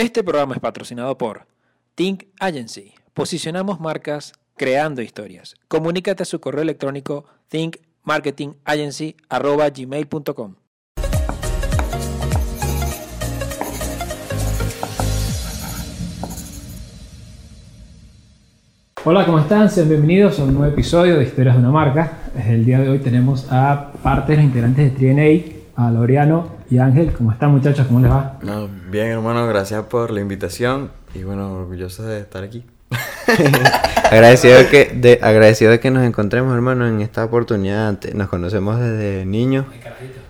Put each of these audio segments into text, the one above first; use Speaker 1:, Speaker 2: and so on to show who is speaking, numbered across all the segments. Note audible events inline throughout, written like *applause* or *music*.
Speaker 1: Este programa es patrocinado por Think Agency. Posicionamos marcas creando historias. Comunícate a su correo electrónico thinkmarketingagency.gmail.com Hola, ¿cómo están? Sean bienvenidos a un nuevo episodio de Historias de una marca. El día de hoy tenemos a parte de los integrantes de TNA, a Laureano y Ángel. ¿Cómo están muchachos? ¿Cómo les va?
Speaker 2: No, bien hermano, gracias por la invitación y bueno, orgulloso de estar aquí. *laughs*
Speaker 3: agradecido, de que, de, agradecido de que nos encontremos hermano en esta oportunidad. Nos conocemos desde niños.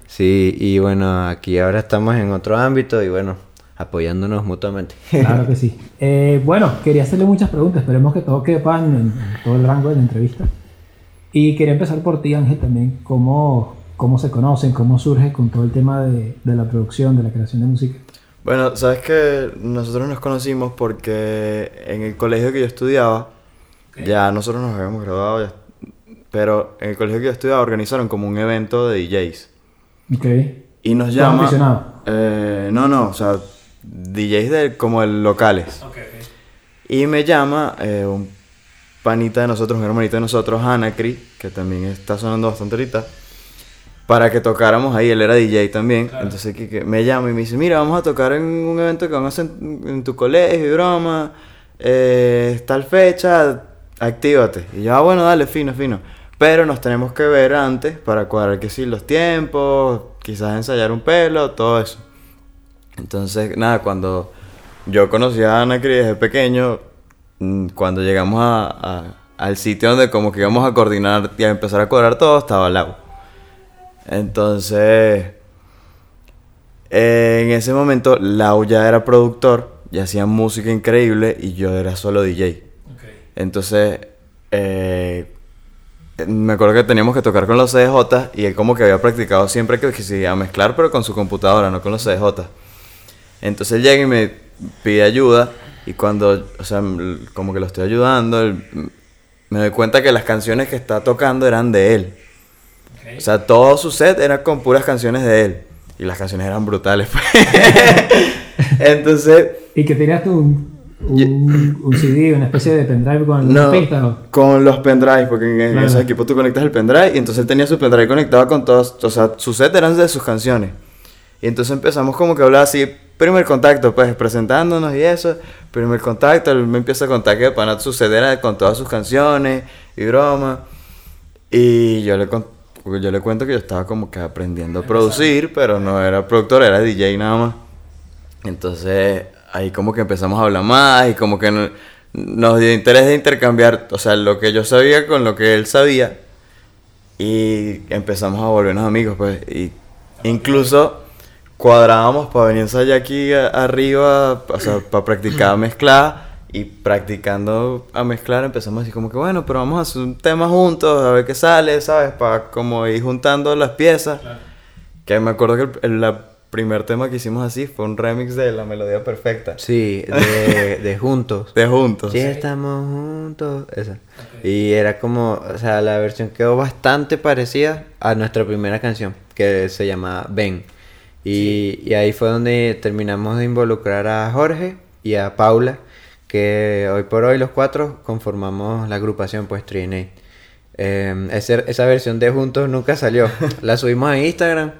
Speaker 3: Sí, y bueno, aquí ahora estamos en otro ámbito y bueno, apoyándonos mutuamente.
Speaker 1: Claro que sí. *laughs* Eh, bueno, quería hacerle muchas preguntas, esperemos que todo quepa en, en todo el rango de la entrevista. Y quería empezar por ti, Ángel, también, cómo, cómo se conocen, cómo surge con todo el tema de, de la producción, de la creación de música.
Speaker 2: Bueno, sabes que nosotros nos conocimos porque en el colegio que yo estudiaba, okay. ya nosotros nos habíamos graduado, ya, pero en el colegio que yo estudiaba organizaron como un evento de DJs.
Speaker 1: Ok.
Speaker 2: Y nos llama... Eh, no, no, o sea, DJs de, como el locales.
Speaker 1: Okay, okay.
Speaker 2: Y me llama eh, un panita de nosotros, un hermanito de nosotros, Anacri, que también está sonando bastante ahorita, para que tocáramos ahí. Él era DJ también.
Speaker 1: Claro.
Speaker 2: Entonces que, que me llama y me dice, mira, vamos a tocar en un evento que vamos a hacer en, en tu colegio y broma. Eh, tal fecha, actívate. Y yo, ah, bueno, dale, fino, fino. Pero nos tenemos que ver antes para cuadrar que sí los tiempos, quizás ensayar un pelo, todo eso. Entonces, nada, cuando yo conocí a Ana Cris desde pequeño, mm, cuando llegamos a, a, al sitio donde como que íbamos a coordinar y a empezar a cuadrar todo, estaba Lau. Entonces, en ese momento, Lau ya era productor, ya hacía música increíble y yo era solo DJ.
Speaker 1: Okay.
Speaker 2: Entonces, eh, me acuerdo que teníamos que tocar con los CDJ y él como que había practicado siempre que, que se iba a mezclar, pero con su computadora, no con los CDJ. Entonces él llega y me pide ayuda y cuando, o sea, como que lo estoy ayudando, él, me doy cuenta que las canciones que está tocando eran de él.
Speaker 1: Okay.
Speaker 2: O sea, todo su set era con puras canciones de él. Y las canciones eran brutales. pues. *laughs* Entonces...
Speaker 1: ¿Y que tenías tú un, un, un, CD, una especie de pendrive con
Speaker 2: no,
Speaker 1: las pistas?
Speaker 2: Con los pendrives, porque en
Speaker 1: Claro.
Speaker 2: ese equipo tú conectas el pendrive y entonces él tenía su pendrive conectado con todos, o sea, su set eran de sus canciones. Y entonces empezamos como que a hablar así, primer contacto, pues presentándonos y eso. Primer contacto, él me empieza a contar que para su set era con todas sus canciones y broma. Y yo le, con- yo le cuento que yo estaba como que aprendiendo a producir, pero no era productor, era DJ nada más. Entonces ahí como que empezamos a hablar más y como que no- nos dio interés de intercambiar, o sea, lo que yo sabía con lo que él sabía. Y empezamos a volvernos amigos, pues. Y incluso cuadrábamos para venir a ensayar aquí arriba, o sea, para practicar a mezclar. Y practicando a mezclar empezamos así como que, bueno, pero vamos a hacer un tema juntos, a ver qué sale, ¿sabes? Para como ir juntando las piezas.
Speaker 1: Claro.
Speaker 2: Que me acuerdo que el, el- la primer tema que hicimos así fue un remix de La Melodía Perfecta.
Speaker 3: Sí, de, *laughs* de juntos.
Speaker 2: De juntos.
Speaker 3: Sí, estamos juntos. Esa. Y era como, o sea, la versión quedó bastante parecida a nuestra primera canción, que se llama Ben. Y, y ahí fue donde terminamos de involucrar a Jorge y a Paula, que hoy por hoy los cuatro conformamos la agrupación, pues Triene. Eh, ese- esa versión de Juntos nunca salió. *laughs* La subimos a Instagram.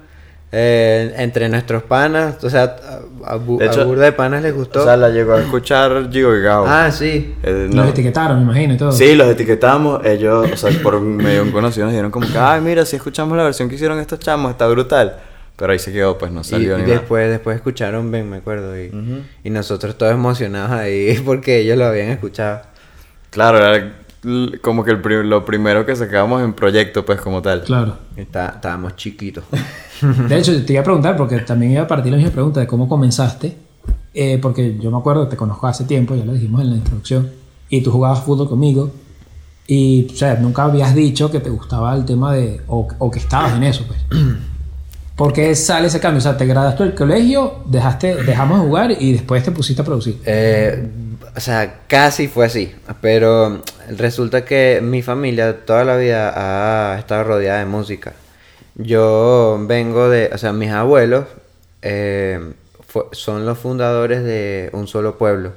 Speaker 3: eh, entre nuestros panas, o sea, a, a bu-
Speaker 2: De hecho,
Speaker 3: a burda de panas les gustó.
Speaker 2: O sea, la llegó a escuchar Gio y Gao.
Speaker 3: ah, sí.
Speaker 2: Eh,
Speaker 1: Los etiquetaron, me imagino, y todo.
Speaker 2: Sí, los etiquetamos. Ellos, o sea, por medio de un conocido nos dijeron como que, ay, mira, si escuchamos la versión que hicieron estos chamos, está brutal. Pero ahí se quedó, pues no salió
Speaker 3: y
Speaker 2: ni nada.
Speaker 3: después, después escucharon Ben, me acuerdo. Y,
Speaker 2: Ujú.
Speaker 3: y nosotros todos emocionados ahí *laughs* porque ellos lo habían escuchado.
Speaker 2: Claro, era como que el pri- lo primero que sacábamos en proyecto, pues como tal.
Speaker 1: Claro.
Speaker 3: Está- estábamos chiquitos. *laughs*
Speaker 1: De hecho, te iba a preguntar, porque también iba a partir la misma pregunta de cómo comenzaste. eh, porque yo me acuerdo, te conozco hace tiempo, ya lo dijimos en la introducción, y tú jugabas fútbol conmigo. Y, o sea, nunca habías dicho que te gustaba el tema de. o, o que estabas en eso, pues. *clears throat* ¿Por qué sale ese cambio? O sea, te graduaste del colegio, dejaste, dejamos de jugar y después te pusiste a producir.
Speaker 3: Eh, o sea, casi fue así. Pero resulta que mi familia toda la vida ha estado rodeada de música. Yo vengo de, o sea, mis abuelos eh, son los fundadores de Un Solo Pueblo.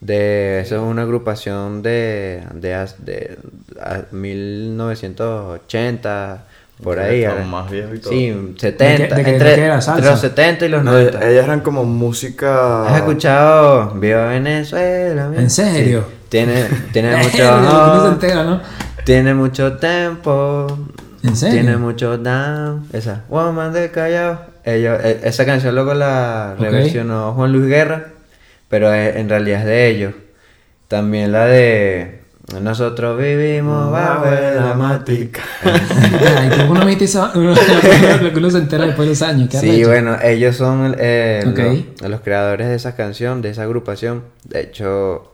Speaker 3: De, eso es una agrupación de, de, de, a- 1980, por ahí.
Speaker 2: como
Speaker 3: ahora.
Speaker 2: más viejo y todo.
Speaker 3: Sí, 70,
Speaker 1: ¿De qué- de
Speaker 3: entre,
Speaker 1: de qué era? ¿Salsa?
Speaker 3: entre los 70 y los
Speaker 2: No,
Speaker 3: 90.
Speaker 2: ellas eran como música.
Speaker 3: ¿Has escuchado Viva Venezuela?
Speaker 1: ¿En serio?
Speaker 3: Sí. Tiene, tiene *laughs* mucho
Speaker 1: no se
Speaker 3: amor,
Speaker 1: entera, ¿no?
Speaker 3: tiene mucho tempo.
Speaker 1: ¿En serio?
Speaker 3: Tiene mucho down. Esa. Woman del Callao. Ellos, e- esa canción luego la
Speaker 1: Ok.
Speaker 3: reversionó Juan Luis Guerra. Pero es- en realidad es de ellos. También la de Nosotros vivimos bajo la matica.
Speaker 1: Ay, que uno *laughs* viste esa- uno- lo que uno se entera después de los años. ¿qué
Speaker 3: Sí, bueno, ellos son eh, los, los creadores de esa canción, de esa agrupación. De hecho,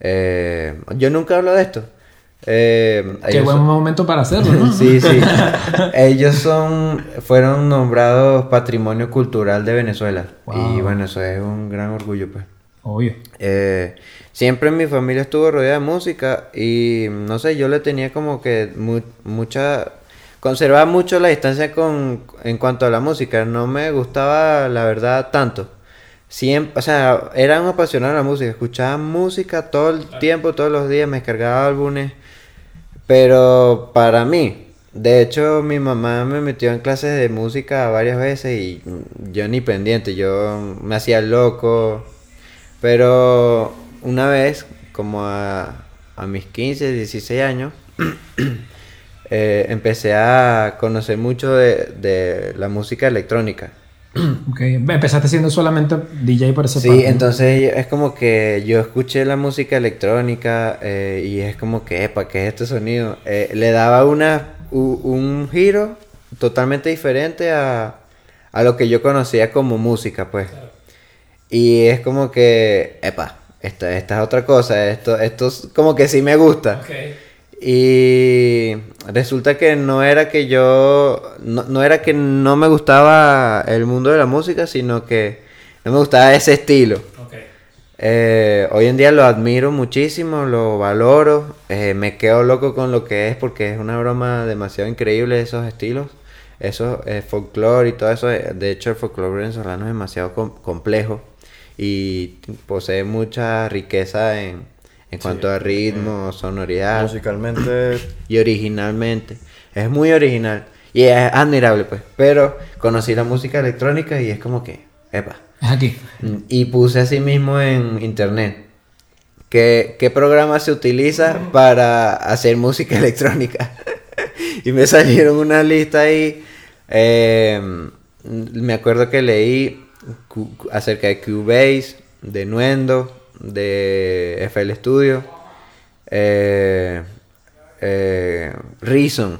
Speaker 3: eh, yo nunca hablo de esto. Eh,
Speaker 1: Qué buen
Speaker 3: son-
Speaker 1: momento para hacerlo, ¿no? *laughs*
Speaker 3: Sí, sí. *laughs* Ellos son, fueron nombrados Patrimonio Cultural de Venezuela.
Speaker 1: Wow.
Speaker 3: Y bueno, eso es un gran orgullo, pues.
Speaker 1: Obvio.
Speaker 3: Eh, siempre mi familia estuvo rodeada de música y no sé, yo le tenía como que mu- mucha... Conservaba mucho la distancia con, en cuanto a la música, no me gustaba la verdad tanto. Siempre, o sea, era un apasionado de la música, escuchaba música todo el tiempo, todos los días, me descargaba álbumes, pero para mí, de hecho mi mamá me metió en clases de música varias veces y yo ni pendiente, yo me hacía loco, pero una vez, como a, a mis 15, 16 años, *clears throat* eh, empecé a conocer mucho de, de la música electrónica. *clears throat*
Speaker 1: Ok. Empezaste siendo solamente DJ por ese
Speaker 3: Sí, entonces es como que yo escuché la música electrónica eh, y es como que, epa, ¿qué es este sonido? Eh, le daba una, u- un giro totalmente diferente a, a lo que yo conocía como música, pues. Y es como que, epa, esta, esta es otra cosa, esto, esto es como que sí me gusta. Y resulta que no era que yo, no, no era que no me gustaba el mundo de la música, sino que no me gustaba ese estilo. Eh, hoy en día lo admiro muchísimo, lo valoro, eh, me quedo loco con lo que es porque es una broma demasiado increíble esos estilos, esos eh, folclore y todo eso. De hecho, el folclore venezolano es demasiado com- complejo y posee mucha riqueza en, en cuanto a ritmo, sonoridad
Speaker 2: Musicalmente. *clears throat*
Speaker 3: y originalmente. Es muy original y es admirable, pues. Pero conocí la música electrónica y es como que, epa.
Speaker 1: Es aquí.
Speaker 3: Y puse así mismo en internet. ¿Qué, qué programa se utiliza para hacer música *laughs* electrónica? y me salieron una lista ahí. eh, me acuerdo que leí acerca de Cubase, de Nuendo, de FL Studio, eh, eh, Reason.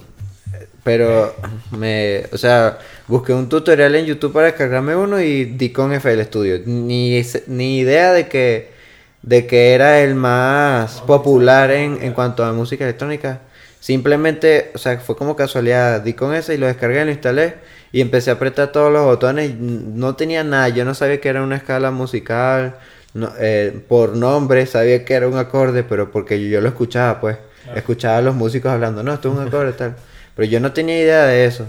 Speaker 3: Pero me, o sea, busqué un tutorial en YouTube para descargarme uno y di con FL Studio. Ni, ni idea de que, de que era el más popular en, en cuanto a música electrónica. Simplemente, o sea, fue como casualidad. Di con ese y lo descargué, lo instalé y empecé a apretar todos los botones. No tenía nada, yo no sabía que era una escala musical. no- eh, por nombre sabía que era un acorde, pero porque yo, yo lo escuchaba, pues. Escuchaba a los músicos hablando, no, esto es un acorde tal. Pero yo no tenía idea de eso.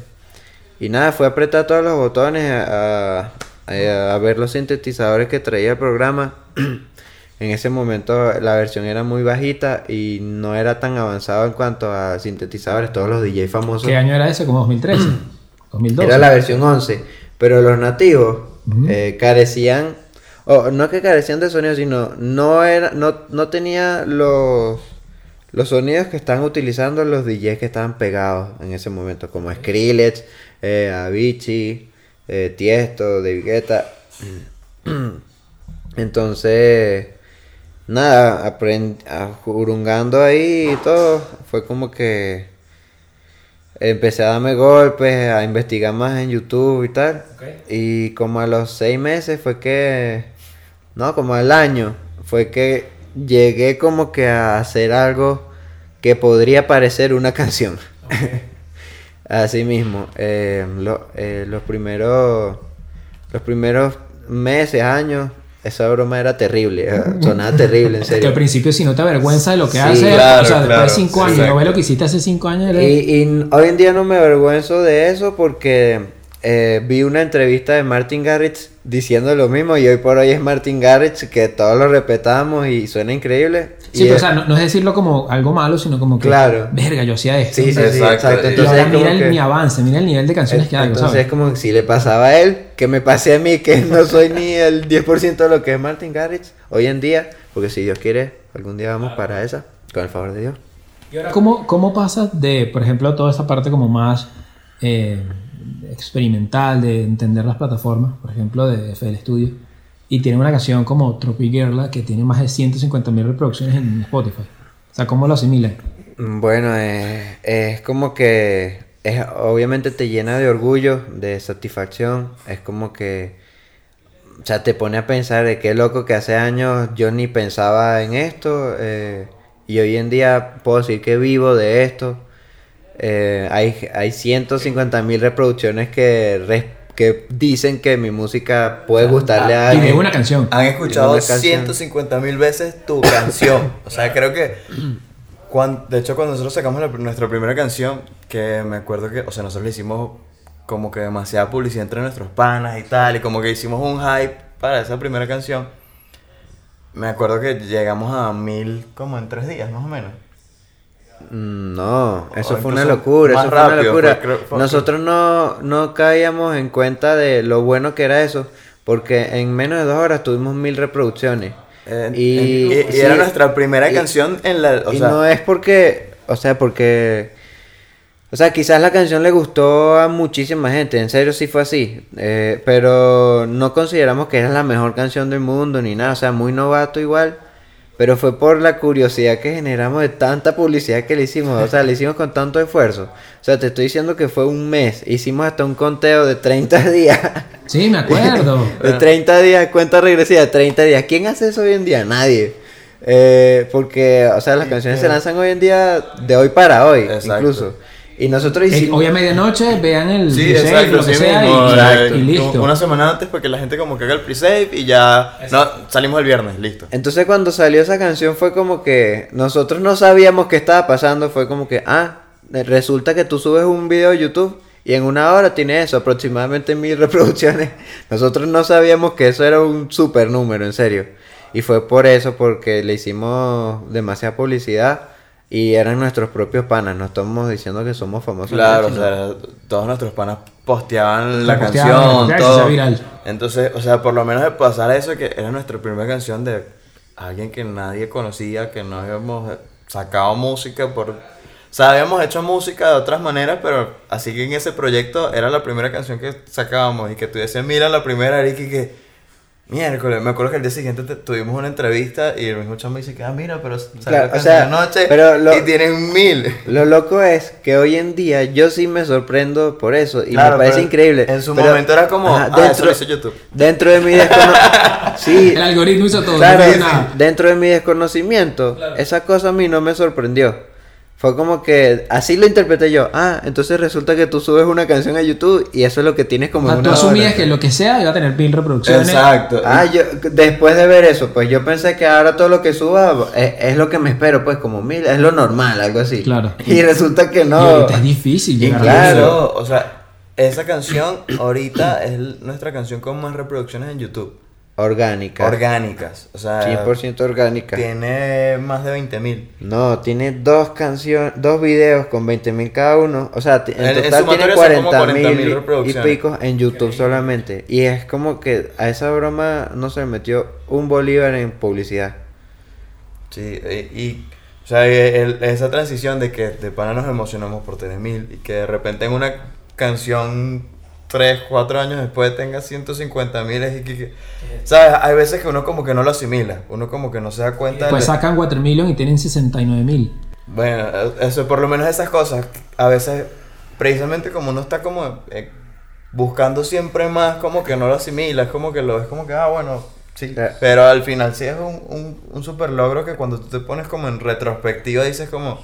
Speaker 3: Y nada, fue a apretar todos los botones, a, a- a ver los sintetizadores que traía el programa. *clears throat* en ese momento la versión era muy bajita y no era tan avanzado en cuanto a sintetizadores. Todos los DJ famosos.
Speaker 1: ¿Qué año era ese? ¿Como 2013? *clears throat* 2012.
Speaker 3: Era la versión 11. Pero los nativos eh, carecían, o no que carecían de sonido, sino no era, no, no tenía los, los sonidos que están utilizando los DJs que estaban pegados en ese momento, como Skrillex, eh, Avicii, eh, Tiesto, David Guetta. *clears throat* Entonces, nada, aprend jurungando ahí y todo, fue como que empecé a darme golpes, a investigar más en YouTube y tal. Y como a los seis meses fue que, no, como al año, fue que llegué como que a hacer algo que podría parecer una *laughs* canción. Así mismo, eh, lo- eh, los primeros, los primeros meses, años, esa broma era terrible, sonaba terrible, en
Speaker 1: Que
Speaker 3: serio.
Speaker 1: al principio si no te avergüenza de lo que
Speaker 3: Sí,
Speaker 1: haces,
Speaker 2: claro,
Speaker 1: o sea, después
Speaker 2: claro,
Speaker 1: de 5
Speaker 2: sí,
Speaker 1: años, no ves lo que hiciste hace 5 años. eres-
Speaker 3: Y, y hoy en día no me avergüenzo de eso porque eh, vi una entrevista de Martin Garrix diciendo lo mismo y hoy por hoy es Martin Garrix que todos lo respetamos y suena increíble.
Speaker 1: Sí,
Speaker 3: Y
Speaker 1: pero, o sea, no, no es decirlo como algo malo, sino como que,
Speaker 3: Claro.
Speaker 1: verga, yo hacía esto.
Speaker 3: Sí, sí, sí,
Speaker 2: Exacto.
Speaker 3: exacto.
Speaker 2: Y
Speaker 1: y
Speaker 3: Entonces
Speaker 1: ahora mira el-
Speaker 3: que-
Speaker 1: mi avance, mira el nivel de canciones que hago,
Speaker 3: Entonces
Speaker 1: ¿sabes?
Speaker 3: es como que si le pasaba a él, que me pase a mí, que no soy ni el 10% de lo que es Martin Garrix hoy en día, porque si Dios quiere, algún día vamos para esa, con el favor de Dios.
Speaker 1: Y ahora, ¿cómo, ¿Cómo pasas de, por ejemplo, toda esta parte como más eh, experimental, de entender las plataformas, por ejemplo, de FL Studio, y tiene una canción como Tropic Girl que tiene más de 150.000 reproducciones en Spotify? O sea, ¿cómo lo asimilan?
Speaker 3: Bueno, es como que obviamente te llena de orgullo, de satisfacción, es como que, o sea, te pone a pensar de qué loco que hace años yo ni pensaba en esto eh, y hoy en día puedo decir que vivo de esto. Eh, hay, hay 150 mil reproducciones que, res- que dicen que mi música puede gustarle a
Speaker 1: Y de
Speaker 3: alguien.
Speaker 1: una canción.
Speaker 2: Han escuchado
Speaker 3: Una canción.
Speaker 2: 150 mil veces tu canción. O sea, creo que. cuan- de hecho, cuando nosotros sacamos la- nuestra primera canción, que me acuerdo que. O sea, nosotros le hicimos como que demasiada publicidad entre nuestros panas y tal. Y como que hicimos un hype para esa primera canción. Me acuerdo que llegamos a mil como en tres días, más o menos.
Speaker 3: No, eso
Speaker 2: O
Speaker 3: fue una locura, eso fue una locura.
Speaker 2: fue-
Speaker 3: Nosotros no, no caíamos en cuenta de lo bueno que era eso, porque en menos de dos horas tuvimos mil reproducciones.
Speaker 2: Eh,
Speaker 3: y,
Speaker 2: y, y
Speaker 3: sí,
Speaker 2: era nuestra primera
Speaker 3: y-
Speaker 2: canción en la. O
Speaker 3: y
Speaker 2: sea,
Speaker 3: no es porque, o sea, porque, o sea, quizás la canción le gustó a muchísima gente, en serio sí fue así, eh, pero no consideramos que era la mejor canción del mundo ni nada, o sea, muy novato igual, pero fue por la curiosidad que generamos de tanta publicidad que le hicimos, o sea, le hicimos con tanto esfuerzo, o sea, te estoy diciendo que fue un mes, hicimos hasta un conteo de 30 *laughs* días.
Speaker 1: Sí, me acuerdo. *laughs*
Speaker 3: De 30 días, cuenta regresiva de 30 días. ¿Quién hace eso hoy en día? Nadie. Eh, porque, o sea, las canciones se lanzan hoy en día de hoy para hoy,
Speaker 2: Exacto.
Speaker 3: incluso. Y nosotros
Speaker 1: Que
Speaker 3: hicimos...
Speaker 1: hoy a medianoche vean el
Speaker 2: Sí,
Speaker 1: pre-save,
Speaker 2: exacto,
Speaker 1: lo que
Speaker 2: sí
Speaker 1: sea, y,
Speaker 2: exacto.
Speaker 1: y listo.
Speaker 2: Una semana antes para que la gente como que haga el pre-save y ya... No, salimos el viernes, listo.
Speaker 3: Entonces cuando salió esa canción fue como que nosotros no sabíamos qué estaba pasando, fue como que, ah, resulta que tú subes un video a YouTube y en una hora tiene eso, aproximadamente mil *laughs* reproducciones. Nosotros no sabíamos que eso era un super número, en serio. Y fue por eso, porque le hicimos demasiada publicidad y eran nuestros propios panas, no estamos diciendo que somos famosos.
Speaker 2: Claro, o sea, todos nuestros panas posteaban la
Speaker 1: posteaban,
Speaker 2: canción, todo.
Speaker 1: viral.
Speaker 2: Entonces, o sea, por lo menos de pasar a eso, que era nuestra primera canción de alguien que nadie conocía, que no habíamos sacado música por... O sea, habíamos hecho música de otras maneras, pero así que en ese proyecto era la primera canción que sacábamos y que tú decías, mira la primera, Ricky, que... Miércoles, me acuerdo que el día siguiente te- tuvimos una entrevista y el mismo chamo dice que, ah, mira, pero salió
Speaker 3: Claro,
Speaker 2: la
Speaker 3: o
Speaker 2: canción
Speaker 3: sea,
Speaker 2: anoche
Speaker 3: pero lo-
Speaker 2: y tienen mil.
Speaker 3: Lo loco es que hoy en día yo sí me sorprendo por eso y
Speaker 2: Claro,
Speaker 3: me parece increíble.
Speaker 2: En su
Speaker 3: Pero,
Speaker 2: momento era como,
Speaker 3: ajá,
Speaker 2: ah, eso lo hizo YouTube.
Speaker 3: Dentro de mi desconocimiento. *laughs* sí,
Speaker 1: El algoritmo hizo todo.
Speaker 3: claro,
Speaker 1: no hizo nada.
Speaker 3: dentro de mi desconocimiento, esa cosa a mí no me sorprendió. Fue como que así lo interpreté yo. Ah, entonces resulta que tú subes una canción a YouTube y eso es lo que tienes como
Speaker 1: O sea,
Speaker 3: en
Speaker 1: tú
Speaker 3: una
Speaker 1: asumías
Speaker 3: hora.
Speaker 1: que lo que sea iba a tener mil reproducciones.
Speaker 2: Exacto.
Speaker 3: Ah, yo, después de ver eso, pues yo pensé que ahora todo lo que suba es, es lo que me espero, pues como mil, es lo normal, algo así.
Speaker 1: Claro.
Speaker 3: Y resulta que
Speaker 1: Y
Speaker 3: no.
Speaker 1: ahorita es difícil
Speaker 2: Y
Speaker 3: claro,
Speaker 2: o sea, esa canción ahorita es nuestra canción con más reproducciones en YouTube.
Speaker 3: Orgánica.
Speaker 2: Orgánicas. O sea,
Speaker 3: 100% orgánica.
Speaker 2: tiene más de 20 mil.
Speaker 3: No, tiene dos canciones, dos videos con 20.000 cada uno. O sea, en, total tiene
Speaker 2: sumatorio son como
Speaker 3: 40.000
Speaker 2: 40.000
Speaker 3: y- picos en YouTube solamente. Y es como que a esa broma no se le metió un bolívar en publicidad.
Speaker 2: Sí, e- y, o sea, el- esa transición de que de pana nos emocionamos por tener mil y que de repente en una canción 3, 4 años después tenga 150 mil ¿sabes? Hay veces que uno como que no lo asimila, uno como que no se da cuenta.
Speaker 1: Pues
Speaker 2: de-
Speaker 1: sacan Watermillion y tienen 69 mil.
Speaker 2: Bueno, eso, por lo menos esas cosas, a veces, precisamente como uno está como eh, buscando siempre más, como que no lo asimila, es como que lo es como que, ah, bueno, sí.
Speaker 3: Claro.
Speaker 2: Pero al final sí es un, un, un super logro que cuando tú te pones como en retrospectiva dices como...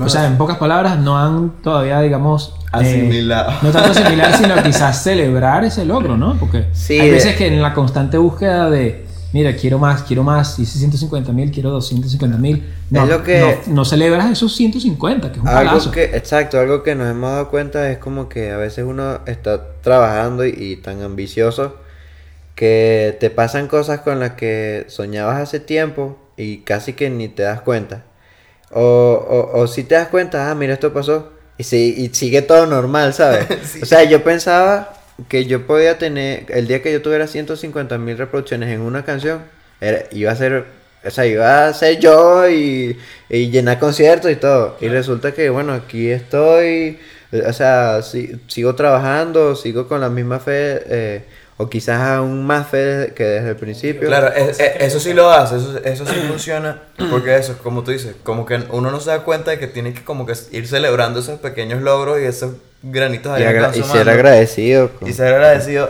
Speaker 1: O sea, en pocas palabras, no han todavía, digamos... eh,
Speaker 2: Asimilado.
Speaker 1: no tanto *laughs* asimilar, sino quizás celebrar ese logro, ¿no? Porque
Speaker 3: Sí,
Speaker 1: hay
Speaker 3: de-
Speaker 1: veces que en la constante búsqueda de, mira, quiero más, quiero más, hice 150 mil, quiero 250 mil, no,
Speaker 3: Es lo que-
Speaker 1: no, no celebras esos 150, que es un
Speaker 3: Algo
Speaker 1: palazo.
Speaker 3: que, exacto, algo que nos hemos dado cuenta es como que a veces uno está trabajando y, y tan ambicioso que te pasan cosas con las que soñabas hace tiempo y casi que ni te das cuenta. O, o, o si te das cuenta, ah, mira, esto pasó. Y, si, y sigue todo normal, ¿sabes? *laughs* O sea, yo pensaba que yo podía tener, el día que yo tuviera 150 mil reproducciones en una canción, era, iba a ser, o sea, iba a ser yo y, y llenar conciertos y todo. Y resulta que, bueno, aquí estoy, o sea, si- sigo trabajando, sigo con la misma fe, eh, o quizás aún más fe que desde el principio.
Speaker 2: Claro, es- es- eso sí lo hace, eso, eso sí *clears throat* funciona, porque eso, como tú dices, como que uno no se da cuenta de que tiene que como que ir celebrando esos pequeños logros y esos granitos
Speaker 3: y,
Speaker 2: arena
Speaker 3: agra- y ser agradecido. con-
Speaker 2: Y ser agradecido,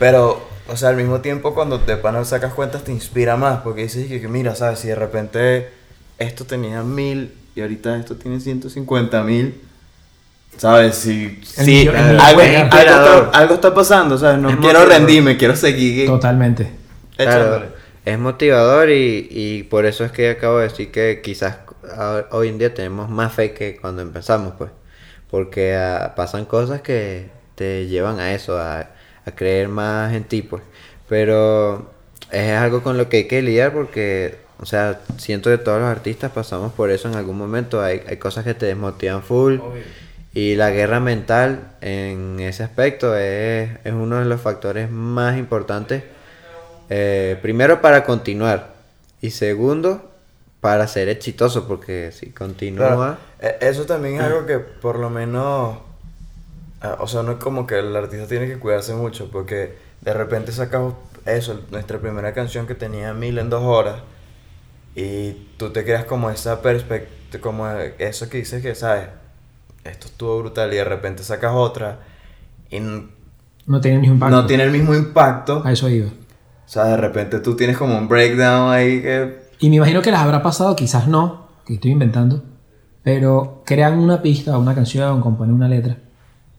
Speaker 2: pero, o sea, al mismo tiempo cuando te pana sacas cuentas te inspira más, porque dices que, que mira, sabes, si de repente esto tenía mil y ahorita esto tiene 150 mil, sabes,
Speaker 1: millón
Speaker 2: algo, está, algo está pasando, sabes, no
Speaker 3: Es
Speaker 2: quiero
Speaker 3: motivador.
Speaker 2: rendirme, quiero seguir
Speaker 1: Totalmente.
Speaker 3: Claro, es motivador y, y por eso es que acabo de decir que quizás hoy en día tenemos más fe que cuando empezamos, pues. Porque ah, pasan cosas que te llevan a eso, a, a creer más en ti, pues. Pero es algo con lo que hay que lidiar porque, o sea, siento que todos los artistas pasamos por eso en algún momento. Hay, hay cosas que te desmotivan full. Y la guerra mental en ese aspecto es, es uno de los factores más importantes. eh, primero para continuar y segundo para ser exitoso porque si continúa...
Speaker 2: E- Eso también es algo que por lo menos, ah, o sea, no es como que el artista tiene que cuidarse mucho porque de repente sacamos eso, nuestra primera canción que tenía mil en dos horas y tú te creas como esa perspectiva, como eso que dices que, ¿sabes? Esto estuvo brutal y de repente sacas otra y
Speaker 1: No tiene el mismo impacto.
Speaker 2: no tiene el mismo impacto.
Speaker 1: A eso iba.
Speaker 2: O sea, de repente tú tienes como un breakdown ahí que...
Speaker 1: Y me imagino que les habrá pasado, quizás no, que estoy inventando, pero crean una pista una canción, componen una letra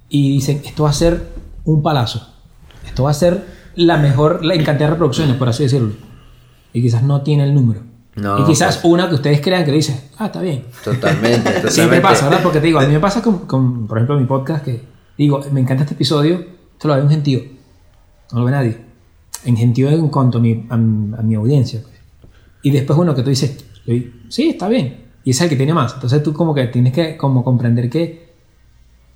Speaker 1: y dicen, esto va a ser un palazo. Esto va a ser la mejor la, en cantidad de reproducciones, por así decirlo. Y quizás no tiene el número.
Speaker 3: No,
Speaker 1: y quizás
Speaker 3: pues.
Speaker 1: una que ustedes crean que dice, ah, está bien.
Speaker 3: Totalmente, *laughs* totalmente.
Speaker 1: Siempre pasa, ¿verdad? Porque te digo, a mí me pasa con, con, por ejemplo, mi podcast que digo, me encanta este episodio, esto lo ve un gentío. No lo ve nadie. En gentío en cuanto a mi, a, mi- a mi audiencia. pues. Y después uno que tú dices, "Oye, sí, está bien. Y es el que tiene más. Entonces tú como que tienes que como comprender que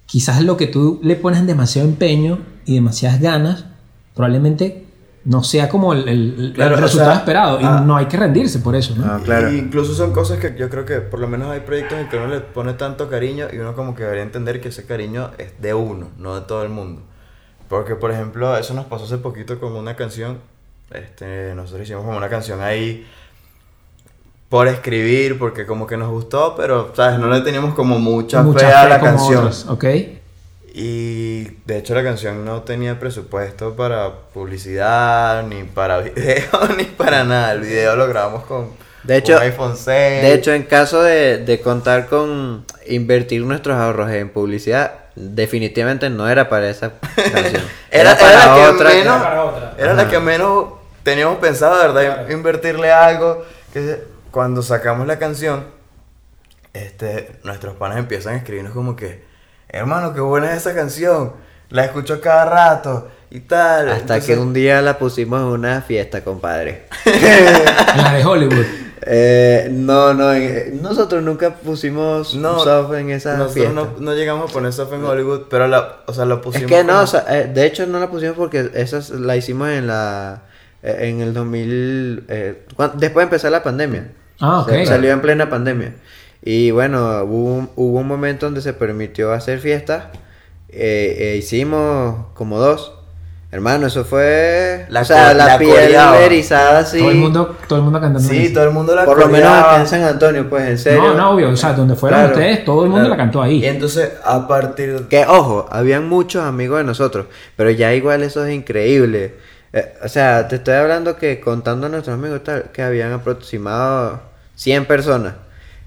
Speaker 1: quizás lo que tú le pones demasiado empeño y demasiadas ganas, probablemente no sea como el, el- el
Speaker 2: Claro, o
Speaker 1: resultado
Speaker 2: sea,
Speaker 1: esperado. Y
Speaker 2: ah.
Speaker 1: no hay que rendirse por eso, ¿no?
Speaker 3: Ah, claro.
Speaker 2: Y incluso son cosas que yo creo que por lo menos hay proyectos en que uno le pone tanto cariño y uno como que debería entender que ese cariño es de uno, no de todo el mundo. Porque por ejemplo, eso nos pasó hace poquito con una canción, este, nosotros hicimos como una canción ahí por escribir, porque como que nos gustó, pero sabes, no le teníamos como mucha,
Speaker 1: Mucha
Speaker 2: fe a la canción.
Speaker 1: otras, ¿ok?
Speaker 2: Y de hecho la canción no tenía presupuesto para publicidad, ni para *laughs* video, ni para nada. El video lo grabamos con
Speaker 3: De hecho-
Speaker 2: un iPhone 6.
Speaker 3: De hecho, en caso de, de contar con invertir nuestros ahorros en publicidad, definitivamente no era para esa canción. *laughs*
Speaker 2: era, era la que
Speaker 3: otra
Speaker 2: menos,
Speaker 1: para otra.
Speaker 2: era la que menos teníamos pensado, verdad, invertirle algo. Que cuando sacamos la canción, este, nuestros panas empiezan a escribirnos como que, hermano, qué buena es esa canción. La escucho cada rato y tal.
Speaker 3: Hasta
Speaker 2: Entonces-
Speaker 3: que un día la pusimos en una fiesta, compadre. *laughs*
Speaker 1: La de Hollywood. *laughs*
Speaker 3: Eh, no, no, en- nosotros nunca pusimos
Speaker 2: No,
Speaker 3: soft en esa
Speaker 2: Nosotros
Speaker 3: fiesta.
Speaker 2: no, no llegamos a poner Soft en Hollywood, pero la, o sea, lo
Speaker 3: Es
Speaker 2: pusimos.
Speaker 3: que no,
Speaker 2: como-
Speaker 3: o sea, eh, de hecho no la pusimos porque esa es- la hicimos en la eh, en el 2000 eh, después de empezar la pandemia.
Speaker 1: Ah, ok.
Speaker 3: Sa- Salió en plena pandemia. Y bueno, hubo un, hubo un momento donde se permitió hacer fiestas. eh, eh, hicimos como dos. Hermano, eso fue.
Speaker 2: La
Speaker 3: o sea, la,
Speaker 2: la
Speaker 3: piel
Speaker 2: coreaba.
Speaker 3: erizada así.
Speaker 1: Todo el mundo, todo el mundo cantando.
Speaker 2: Sí, todo el mundo la
Speaker 3: Por lo menos acá en San Antonio, pues en serio.
Speaker 1: No, no, obvio. O sea, donde fueron
Speaker 3: Claro,
Speaker 1: ustedes, todo el mundo
Speaker 3: claro.
Speaker 1: la cantó ahí.
Speaker 2: Y entonces, a partir de.
Speaker 3: Que ojo, habían muchos amigos de nosotros, pero ya igual eso es increíble. Eh, o sea, te estoy hablando que contando a nuestros amigos tal, que habían aproximado 100 personas.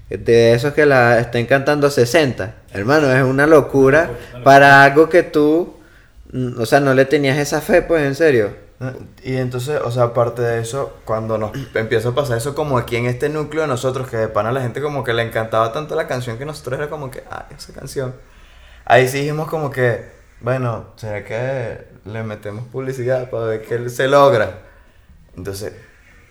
Speaker 3: De esos que la estén cantando 60. Hermano, es una locura para algo que tú, mm, o sea, no le tenías esa fe, pues en serio.
Speaker 2: Y entonces, o sea, aparte de eso, cuando nos *clears throat* empieza a pasar eso, como aquí en este núcleo de nosotros, que de pana a la gente como que le encantaba tanto la canción que nosotros era como que, ah, esa canción. Ahí sí dijimos como que, bueno, ¿será que le metemos publicidad para ver que se logra? Entonces,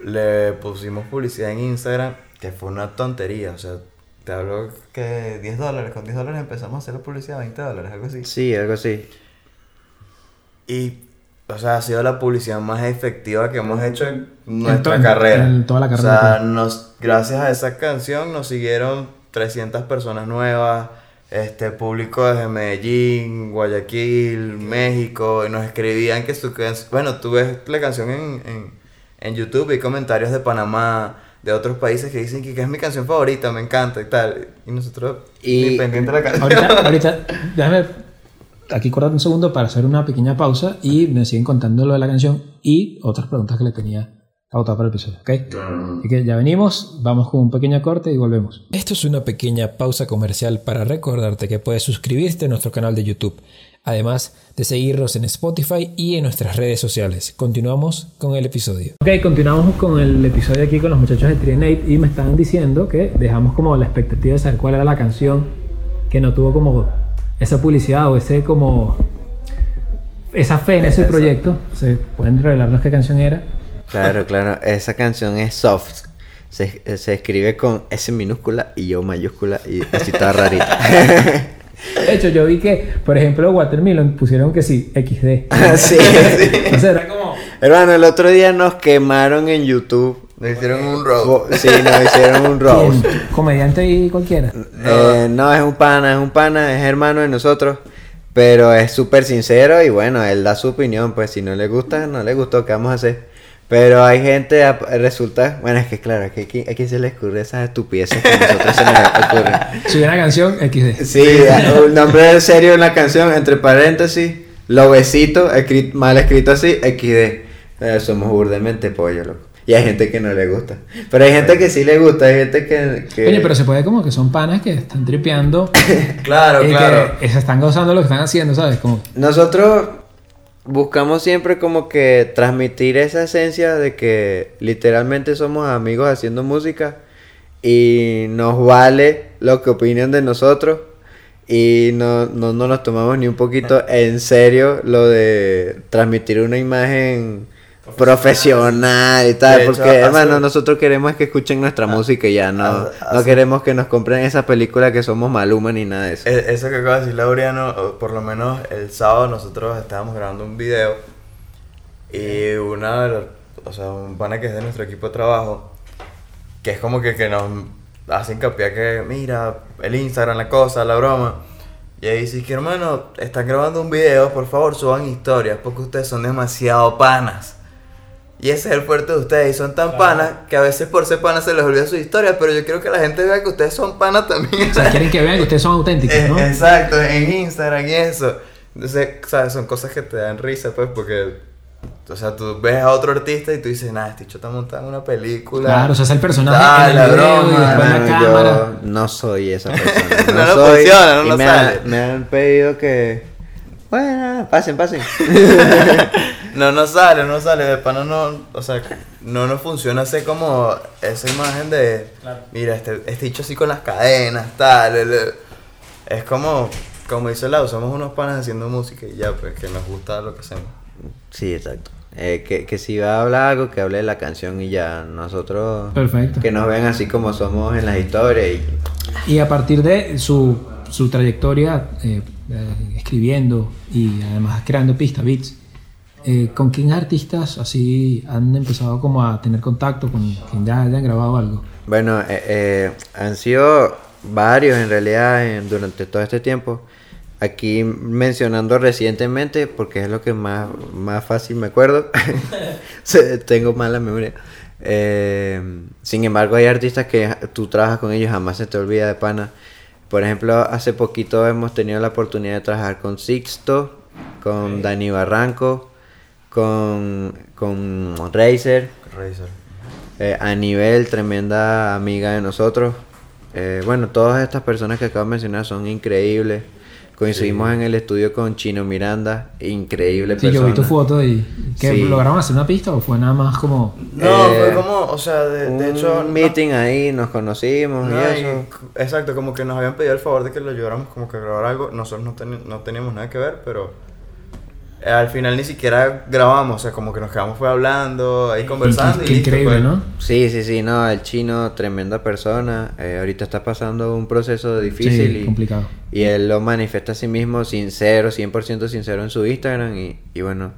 Speaker 2: le pusimos publicidad en Instagram, que fue una tontería, o sea, te hablo que 10 dólares, con 10 dólares empezamos a hacer la publicidad, 20 dólares, algo así.
Speaker 3: Sí, algo así.
Speaker 2: Y, o sea, ha sido la publicidad más efectiva que hemos hecho en nuestra carrera.
Speaker 1: en toda la carrera,
Speaker 2: O sea,
Speaker 1: pues.
Speaker 2: nos, gracias a esa canción nos siguieron 300 personas nuevas, este público desde Medellín, Guayaquil, México, y nos escribían que su canción... Bueno, tú ves la canción en, en, en YouTube y comentarios de Panamá, de otros países que dicen que, que es mi canción favorita, me encanta y tal. Y nosotros,
Speaker 3: Y-
Speaker 2: pendiente de la canción.
Speaker 1: Ahorita, *laughs* ahorita, déjame aquí cortar un segundo para hacer una pequeña pausa y me siguen contando lo de la canción y otras preguntas que le tenía pautado para el episodio, ¿ok? Así que ya venimos, vamos con un pequeño corte y volvemos.
Speaker 4: Esto es una pequeña pausa comercial para recordarte que puedes suscribirte a nuestro canal de YouTube, además de seguirnos en Spotify y en nuestras redes sociales. Continuamos con el episodio.
Speaker 1: Ok, continuamos con el episodio aquí con los muchachos de Trinate y me estaban diciendo que dejamos como la expectativa de saber cuál era la canción que no tuvo como esa publicidad o ese como esa fe en ese
Speaker 2: Eso.
Speaker 1: proyecto. ¿Se pueden revelarnos qué canción era?
Speaker 3: Claro, claro. Esa canción es soft. Se, se escribe con S minúscula y yo mayúscula y así toda rarita. *laughs*
Speaker 1: De hecho, yo vi que, por ejemplo, Watermelon pusieron que sí, XD. *laughs*
Speaker 3: sí, sí.
Speaker 1: Entonces era como.
Speaker 3: Hermano, el otro día nos quemaron en YouTube.
Speaker 2: Nos hicieron un road.
Speaker 3: Bo- Sí, nos hicieron un roast.
Speaker 1: ¿quién? Comediante y cualquiera.
Speaker 3: Eh, no, es un pana, es un pana, es hermano de nosotros. Pero es súper sincero y bueno, él da su opinión. Pues si no le gusta, no le gustó, ¿qué vamos a hacer? Pero hay gente, resulta, bueno, es que claro, que aquí- a quién se le ocurre esas estupideces que a nosotros se nos ocurren. *laughs*
Speaker 1: Si hubiera canción, XD.
Speaker 3: Sí, un nombre serio en la canción, entre paréntesis, lobecito, escrit- mal escrito así, XD. Eh, somos burdemente pollo, loco. Y hay gente que no le gusta. Pero hay gente que sí le gusta, hay gente que... que-
Speaker 1: Oye, pero se puede como que son panas que están tripeando. *laughs*
Speaker 2: Claro,
Speaker 1: y
Speaker 2: claro.
Speaker 1: que se están gozando lo que están haciendo, ¿sabes? Como,
Speaker 3: Nosotros buscamos siempre como que transmitir esa esencia de que literalmente somos amigos haciendo música y nos vale lo que opinan de nosotros y no, no, no nos tomamos ni un poquito en serio lo de transmitir una imagen profesional y tal,
Speaker 2: De
Speaker 3: porque hermano, nosotros queremos que escuchen nuestra música y ya no, no queremos que nos compren esa película que somos Maluma ni nada de eso.
Speaker 2: E- Eso que acaba de decir Laureano, por lo menos el sábado nosotros estábamos grabando un video y una de los, o sea, un pana que es de nuestro equipo de trabajo, que es como que, que nos hace hincapié que, mira, el Instagram, la cosa, la broma. Y ahí dice que hermano, están grabando un video, por favor suban historias, porque ustedes son demasiado panas. Y ese es el fuerte de ustedes, y son tan panas que a veces por ser panas se les olvida su historia, pero yo quiero que la gente vea que ustedes son panas también.
Speaker 1: o sea, quieren que vean que ustedes son auténticos,
Speaker 2: Eh,
Speaker 1: ¿no?
Speaker 2: Exacto, en Instagram y eso. Entonces, ¿sabes? Son cosas que te dan risa, pues, porque, o sea, tú ves a otro artista y tú dices, nah, este chico está montado en una película.
Speaker 1: Claro, o sea, es el personaje
Speaker 2: Ah, la
Speaker 1: el video y
Speaker 2: broma,
Speaker 1: después la cámara.
Speaker 3: Yo no soy esa persona. *laughs*
Speaker 2: No
Speaker 3: No, soy.
Speaker 2: funciona, no
Speaker 3: y
Speaker 2: nos
Speaker 3: me,
Speaker 2: sale.
Speaker 3: han- me han pedido que. Bueno, pasen, pasen. *laughs*
Speaker 2: No nos sale, no sale, de pana no, o sea, no nos funciona hacer como esa imagen de, mira, este, este dicho así con las cadenas, tal, el- el- es como, como dice Lau, somos unos panas haciendo música y ya, pues, que nos gusta lo que hacemos.
Speaker 3: Sí, exacto. Eh, que, que si va a hablar algo, que hable de la canción y ya. Nosotros.
Speaker 1: Perfecto.
Speaker 3: Que nos ven así como somos en las historias. Y,
Speaker 1: Y a partir de su, su trayectoria eh, eh, escribiendo y además creando pistas, beats, eh, ¿con quién artistas así han empezado como a tener contacto con quien ya hayan grabado algo?
Speaker 3: Bueno, eh, han sido varios en realidad durante todo este tiempo. Aquí mencionando recientemente, porque es lo que más, más fácil me acuerdo. *laughs* Tengo mala memoria. Sin embargo, hay artistas que tú trabajas con ellos, jamás se te olvida de pana. Por ejemplo, hace poquito hemos tenido la oportunidad de trabajar con Sixto, con Dani Barranco, con, con Razer.
Speaker 2: Razer.
Speaker 3: Eh, a nivel, tremenda amiga de nosotros. Eh, bueno, todas estas personas que acabo de mencionar son increíbles. Coincidimos en el estudio con Chino Miranda, increíble
Speaker 1: Sí,
Speaker 3: persona.
Speaker 1: yo vi tu foto y... ¿Que
Speaker 3: Sí.
Speaker 1: lograron hacer una pista o fue nada más como...
Speaker 2: No,
Speaker 3: Eh,
Speaker 2: fue como, o sea, de, de
Speaker 3: Un
Speaker 2: hecho... no-
Speaker 3: meeting ahí, nos conocimos
Speaker 2: no,
Speaker 3: y
Speaker 2: y-
Speaker 3: eso.
Speaker 2: exacto, como que nos habían pedido el favor de que lo ayudáramos como que a grabar algo. Nosotros no, no teníamos nada que ver, pero eh, al final ni siquiera grabamos, o sea, como que nos quedamos fue hablando, ahí conversando.
Speaker 1: Qué-
Speaker 2: y
Speaker 1: qué
Speaker 2: listo,
Speaker 1: increíble,
Speaker 2: pues.
Speaker 1: ¿no?
Speaker 3: Sí, sí, sí, no, el chino, tremenda persona. eh, ahorita está pasando un proceso difícil
Speaker 1: Sí,
Speaker 3: y,
Speaker 1: complicado.
Speaker 3: y él lo manifiesta a sí mismo sincero, 100% sincero en su Instagram. Y, y bueno,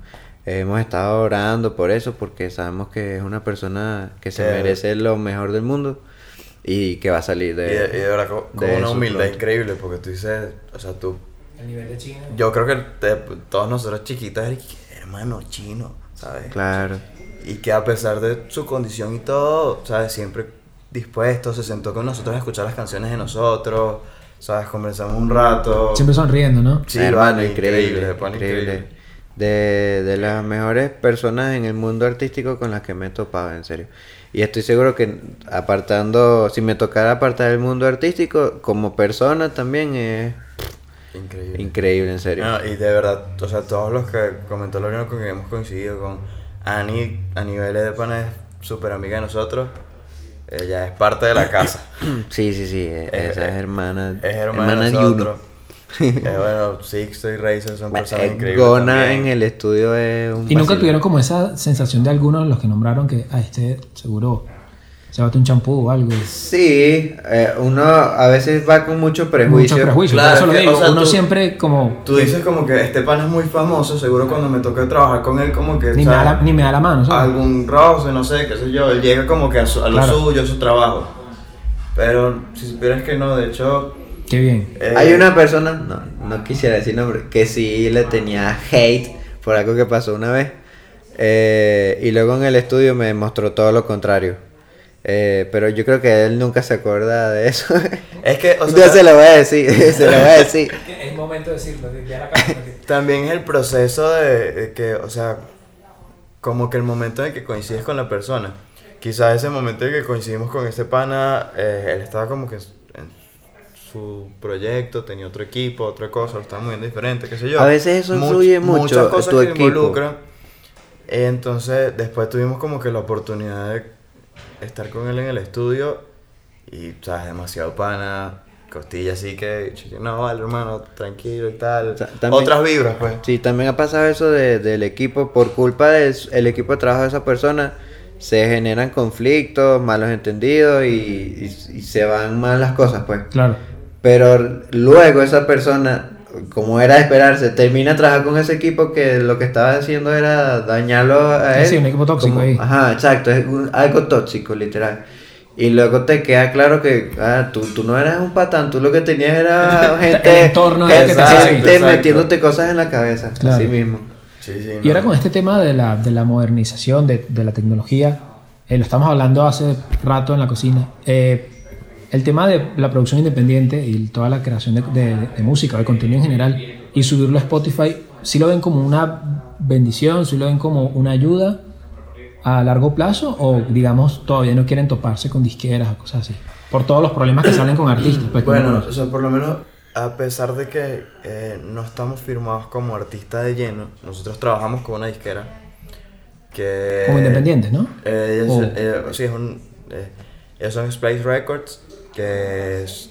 Speaker 3: eh, hemos estado orando por eso porque sabemos que es una persona que se merece lo mejor del mundo y que va a salir
Speaker 2: Y
Speaker 3: de,
Speaker 2: de, y de verdad, co-
Speaker 3: de
Speaker 2: con una humildad
Speaker 3: pronto.
Speaker 2: increíble, porque tú dices, o sea, tú
Speaker 1: El nivel de China...
Speaker 2: Yo creo que te- todos nosotros chiquitos, hermano chino, ¿sabes?
Speaker 3: Claro.
Speaker 2: Y que a pesar de su condición y todo, ¿sabes? Siempre dispuesto, se sentó con nosotros a escuchar las canciones de nosotros, ¿sabes? Conversamos un rato.
Speaker 1: Siempre sonriendo, ¿no?
Speaker 2: Sí,
Speaker 3: hermano,
Speaker 2: vale,
Speaker 3: increíble, increíble. De, de las mejores personas en el mundo artístico con las que me he topado, en serio. Y estoy seguro que apartando, si me tocara apartar el mundo artístico, como persona también es
Speaker 2: Increíble.
Speaker 3: increíble, en serio.
Speaker 2: No, y de verdad, o sea, todos los que comentó Lorena con que hemos coincidido con Ani a niveles de pana es súper amiga de nosotros. Ella es parte de la *coughs* casa.
Speaker 3: Sí, sí, sí, e-
Speaker 2: Es-
Speaker 3: esa es hermana,
Speaker 2: Es hermana, de nosotros. Eh, bueno, Sixto y Razer son personas
Speaker 3: Eh,
Speaker 2: increíbles.
Speaker 3: Gona
Speaker 2: también.
Speaker 3: en el estudio es un
Speaker 1: Y nunca tuvieron como esa sensación de algunos de los que nombraron que, ah, este seguro se bate un champú o algo.
Speaker 3: Sí, eh, uno a veces va con mucho prejuicio.
Speaker 1: Mucho prejuicio,
Speaker 2: Claro,
Speaker 1: por eso lo digo.
Speaker 2: o sea,
Speaker 1: Uno
Speaker 2: tú-
Speaker 1: siempre como...
Speaker 2: Tú dices como que este pan es muy famoso, seguro cuando me toque trabajar con él como que...
Speaker 1: Ni me, da la, ni me da la mano, ¿sabes?
Speaker 2: Algún roce, no sé, qué sé yo, él llega como que a, su- a lo
Speaker 1: Claro.
Speaker 2: suyo, a su trabajo. Pero si supieras que no, de hecho...
Speaker 1: Qué bien.
Speaker 2: eh,
Speaker 3: Hay una persona, no, no quisiera decir nombre, que sí le tenía hate por algo que pasó una vez. eh, y luego en el estudio me mostró todo lo contrario. Eh, pero yo creo que él nunca se acuerda de eso. *laughs*
Speaker 2: Es que, o *laughs*
Speaker 3: Yo
Speaker 2: sea,
Speaker 3: se lo voy a decir, *laughs* se lo voy a decir.
Speaker 1: Es momento de decirlo, ya la
Speaker 2: también es el proceso de, de que, o sea, como que el momento en que coincides con la persona. Quizás ese momento en que coincidimos con este pana, eh, él estaba como que en su proyecto, tenía otro equipo, otra cosa, lo estaba moviendo diferente, qué sé yo.
Speaker 3: A veces eso
Speaker 2: Much-
Speaker 3: influye mucho
Speaker 2: Muchas cosas
Speaker 3: tu
Speaker 2: que
Speaker 3: equipo.
Speaker 2: involucran. Entonces, después tuvimos como que la oportunidad de estar con él en el estudio y, sabes, demasiado pana, costilla así que, no, vale, hermano, tranquilo y tal.
Speaker 3: O sea, también-
Speaker 2: Otras vibras, pues.
Speaker 3: Sí, también ha pasado eso de- del equipo, por culpa del equipo de trabajo de esa persona, se generan conflictos, malos entendidos y, y- y se van mal las cosas, pues.
Speaker 1: Claro.
Speaker 3: Pero luego esa persona, como era de esperarse, termina a trabajar con ese equipo que lo que estaba haciendo era dañarlo a él.
Speaker 1: Sí, un equipo tóxico
Speaker 3: Como-
Speaker 1: ahí.
Speaker 3: Ajá, exacto, es un- algo tóxico, literal. Y luego te queda claro que ah, tú, tú no eras un patán, tú lo que tenías era *laughs* gente,
Speaker 1: El entorno era el que te
Speaker 3: gente.
Speaker 2: Exacto.
Speaker 3: metiéndote cosas en la cabeza,
Speaker 1: Claro.
Speaker 3: así mismo.
Speaker 2: Sí, sí,
Speaker 1: Y
Speaker 2: no.
Speaker 1: ahora con este tema de la, de la modernización, de, de la tecnología, eh, lo estamos hablando hace rato en la cocina. eh, el tema de la producción independiente y toda la creación de, de- de música, de contenido en general, y subirlo a Spotify, ¿sí lo ven como una bendición? ¿Sí lo ven como una ayuda a largo plazo? ¿O digamos todavía no quieren toparse con disqueras o cosas así? Por todos los problemas que salen con artistas. pues,
Speaker 2: Bueno, o sea, por lo menos, a pesar de que eh, no estamos firmados como artistas de lleno, nosotros trabajamos con una disquera que...
Speaker 1: como independientes, ¿no?
Speaker 2: Eh, eh, sí, es un, eh, ellos son Splice Records, que es-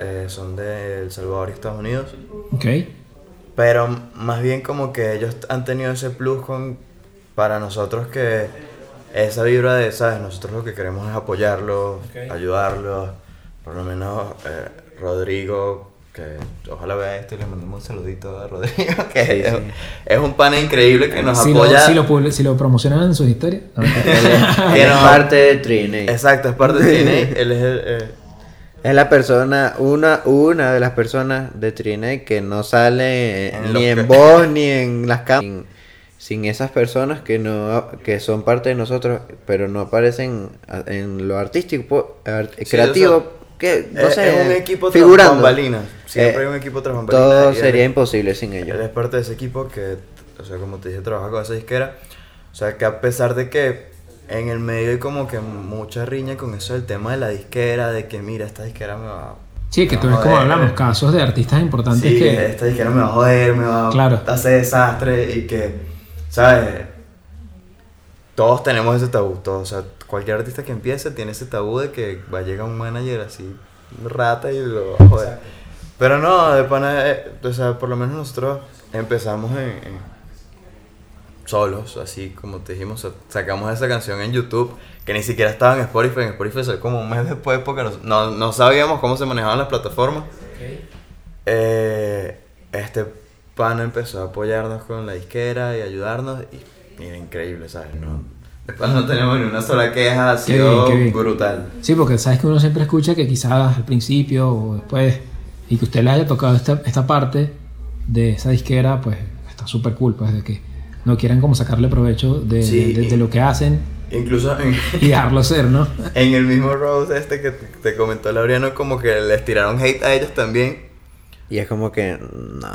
Speaker 2: eh, son de El Salvador y Estados Unidos.
Speaker 1: Ok.
Speaker 2: Pero más bien como que ellos han tenido ese plus con, para nosotros que esa vibra de, ¿sabes? Nosotros lo que queremos es apoyarlos,
Speaker 1: Ok.
Speaker 2: ayudarlos. Por lo menos eh, Rodrigo, que ojalá vea esto y le mandamos un saludito a Rodrigo, *laughs* que
Speaker 3: Sí,
Speaker 2: es,
Speaker 3: sí.
Speaker 2: es un pana increíble que nos
Speaker 1: si, lo,
Speaker 2: apoya.
Speaker 1: si, lo, publi- si lo promocionan en sus historias. No, *laughs* mentira.
Speaker 3: Él es *laughs* parte de Trinity.
Speaker 2: Exacto, es parte de TNA. Él es el... eh,
Speaker 3: Es la persona, una, una de las personas de Trinity que no sale
Speaker 2: En
Speaker 3: ni en
Speaker 2: que-
Speaker 3: voz ni en las cámaras. Sin, sin esas personas que no que son parte de nosotros, pero no aparecen en lo artístico,
Speaker 2: Sí,
Speaker 3: creativo,
Speaker 2: o sea,
Speaker 3: que no
Speaker 2: es,
Speaker 3: sé,
Speaker 2: es un equipo tras
Speaker 3: figurando.
Speaker 2: bambalinas. Siempre
Speaker 3: Eh,
Speaker 2: hay un equipo tras bambalinas.
Speaker 3: Todo
Speaker 2: él-
Speaker 3: sería imposible sin
Speaker 2: Él
Speaker 3: ellos.
Speaker 2: es parte de ese equipo que, o sea, como te dije, trabaja con esa disquera. O sea, que a pesar de que en el medio hay como que mucha riña con eso del tema de la disquera, de que mira, esta disquera me va,
Speaker 1: Sí, que tú ves como hablamos, casos de artistas importantes
Speaker 2: Sí,
Speaker 1: que...
Speaker 2: esta disquera me va a joder, me va
Speaker 1: Claro.
Speaker 2: a hacer desastre y que, ¿sabes? Todos tenemos ese tabú, todos, o sea, cualquier artista que empiece tiene ese tabú de que va a llegar un manager así, rata y lo va a joder. Pero no, de pana, eh, o sea, por lo menos nosotros empezamos en, en- solos, así como te dijimos, sa- sacamos esa canción en YouTube, que ni siquiera estaba en Spotify, en Spotify salió como un mes después porque no, no, sabíamos cómo se manejaban las plataformas. Eh, este pana empezó a apoyarnos con la disquera y ayudarnos y mira, increíble, ¿sabes? No, *laughs* después no tenemos ni una sola queja, ha
Speaker 1: Qué
Speaker 2: sido
Speaker 1: bien, qué bien.
Speaker 2: brutal.
Speaker 1: Sí, porque sabes que uno siempre escucha que quizás al principio o después y que usted le haya tocado esta, esta parte de esa disquera, pues está súper cool, pues de que no quieran como sacarle provecho de,
Speaker 2: Sí.
Speaker 1: de- de lo que hacen
Speaker 2: Incluso en, *laughs*
Speaker 1: y dejarlo ser, ¿no? *laughs*
Speaker 2: en el mismo Rose este que te te comentó Laureano, como que les tiraron hate a ellos también.
Speaker 3: Y es como que, no,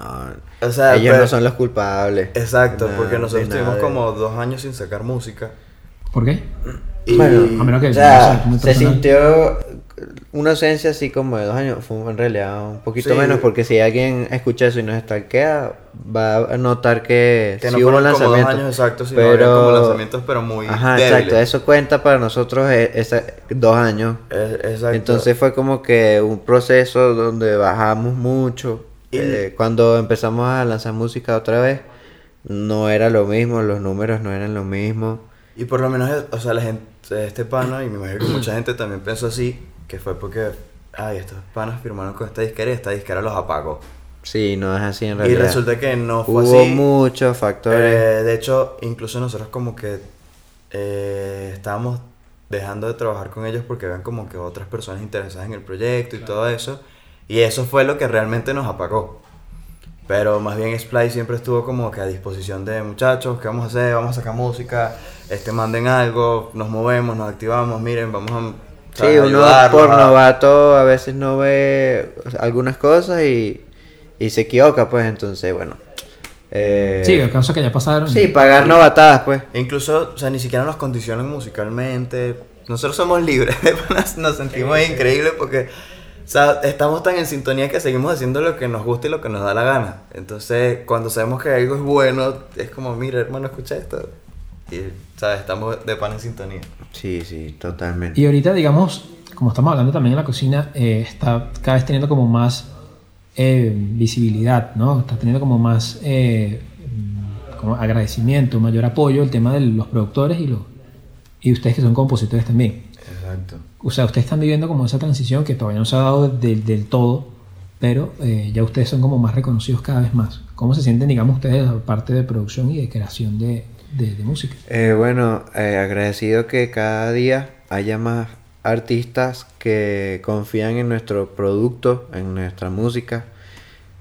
Speaker 2: O sea,
Speaker 3: ellos
Speaker 2: pero-
Speaker 3: no son los culpables.
Speaker 2: Exacto,
Speaker 3: Nada,
Speaker 2: porque
Speaker 3: de
Speaker 2: nosotros
Speaker 3: nada
Speaker 2: tuvimos
Speaker 3: de-
Speaker 2: como dos años sin sacar música.
Speaker 1: ¿Por qué?
Speaker 2: Y
Speaker 3: Bueno,
Speaker 1: A menos que
Speaker 3: O
Speaker 1: no
Speaker 3: sea,
Speaker 1: sé, muy
Speaker 3: se sintió una ausencia así como de dos años. Fue en realidad un poquito
Speaker 2: Sí.
Speaker 3: menos porque si alguien escucha eso y nos stalkea, va a notar que,
Speaker 2: que
Speaker 3: sí
Speaker 2: no
Speaker 3: hubo
Speaker 2: fueron como dos
Speaker 3: lanzamientos.
Speaker 2: años exactos, sino como lanzamientos, pero muy
Speaker 3: Ajá,
Speaker 2: débiles.
Speaker 3: exacto. Eso cuenta para nosotros eh, esa- dos años.
Speaker 2: Exacto.
Speaker 3: Entonces fue como que un proceso donde bajamos mucho.
Speaker 2: Y-
Speaker 3: Eh, cuando empezamos a lanzar música otra vez, no era lo mismo, los números no eran lo mismo.
Speaker 2: Y por lo menos, o sea, la gente, este pana, y me imagino que mucha gente también pensó así, que fue porque, ay, estos panas firmaron con esta disquera y esta disquera los apagó.
Speaker 3: Sí, no es así en
Speaker 2: Y
Speaker 3: realidad.
Speaker 2: resulta que no fue
Speaker 3: Hubo
Speaker 2: así.
Speaker 3: muchos factores.
Speaker 2: Eh, de hecho, incluso nosotros como que eh, estábamos dejando de trabajar con ellos porque habían como que otras personas interesadas en el proyecto y todo eso. Y eso fue lo que realmente nos apagó. Pero más bien Splay siempre estuvo como que a disposición de muchachos, ¿qué vamos a hacer? Vamos a sacar música, este manden algo, nos movemos, nos activamos, miren, vamos a
Speaker 3: Sí, uno por
Speaker 2: a-
Speaker 3: novato a veces no ve algunas cosas y, y se equivoca, pues entonces, bueno. eh,
Speaker 1: Sí, cosas que ya pasaron.
Speaker 3: sí, pagar novatadas, pues.
Speaker 2: Incluso, o sea, ni siquiera nos condicionan musicalmente. Nosotros somos libres, *laughs* nos, sentimos increíbles porque, sea, estamos tan en sintonía que seguimos haciendo lo que nos gusta y lo que nos da la gana. Entonces, cuando sabemos que algo es bueno, es como, mira, hermano, escucha esto. Y, ¿sabes? Estamos de pan en sintonía.
Speaker 3: Sí, sí, totalmente.
Speaker 1: Y ahorita, digamos, como estamos hablando también en la cocina, eh, está cada vez teniendo como más eh, visibilidad, ¿no? Está teniendo como más eh, mm, como agradecimiento, mayor apoyo el tema de los productores y, los, y ustedes que son compositores también.
Speaker 2: Exacto.
Speaker 1: O sea, ustedes están viviendo como esa transición que todavía no se ha dado del, del todo, pero eh, ya ustedes son como más reconocidos cada vez más. ¿Cómo se sienten, digamos, ustedes, aparte de producción y de creación de, de- de música?
Speaker 3: Eh, bueno, eh, agradecido que cada día haya más artistas que confían en nuestro producto, en nuestra música.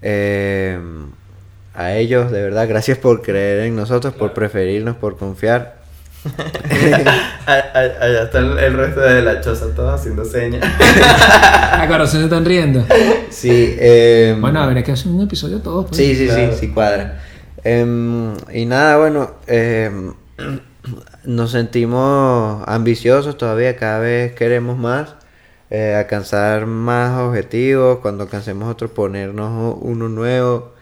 Speaker 3: Eh, a ellos, de verdad, gracias por creer en nosotros, por preferirnos, por confiar. *laughs*
Speaker 2: Allá está el, el resto de la choza, todos haciendo señas. *laughs*
Speaker 1: Ah, corazón, se están riendo.
Speaker 3: Sí, eh,
Speaker 1: Bueno, habría que hacer un episodio todos. pues.
Speaker 3: Sí, sí,
Speaker 2: Claro.
Speaker 3: sí, sí cuadra. Em, y nada, bueno, em, *clears throat* nos sentimos ambiciosos todavía, cada vez queremos más, eh, alcanzar más objetivos, cuando alcancemos otro ponernos uno nuevo.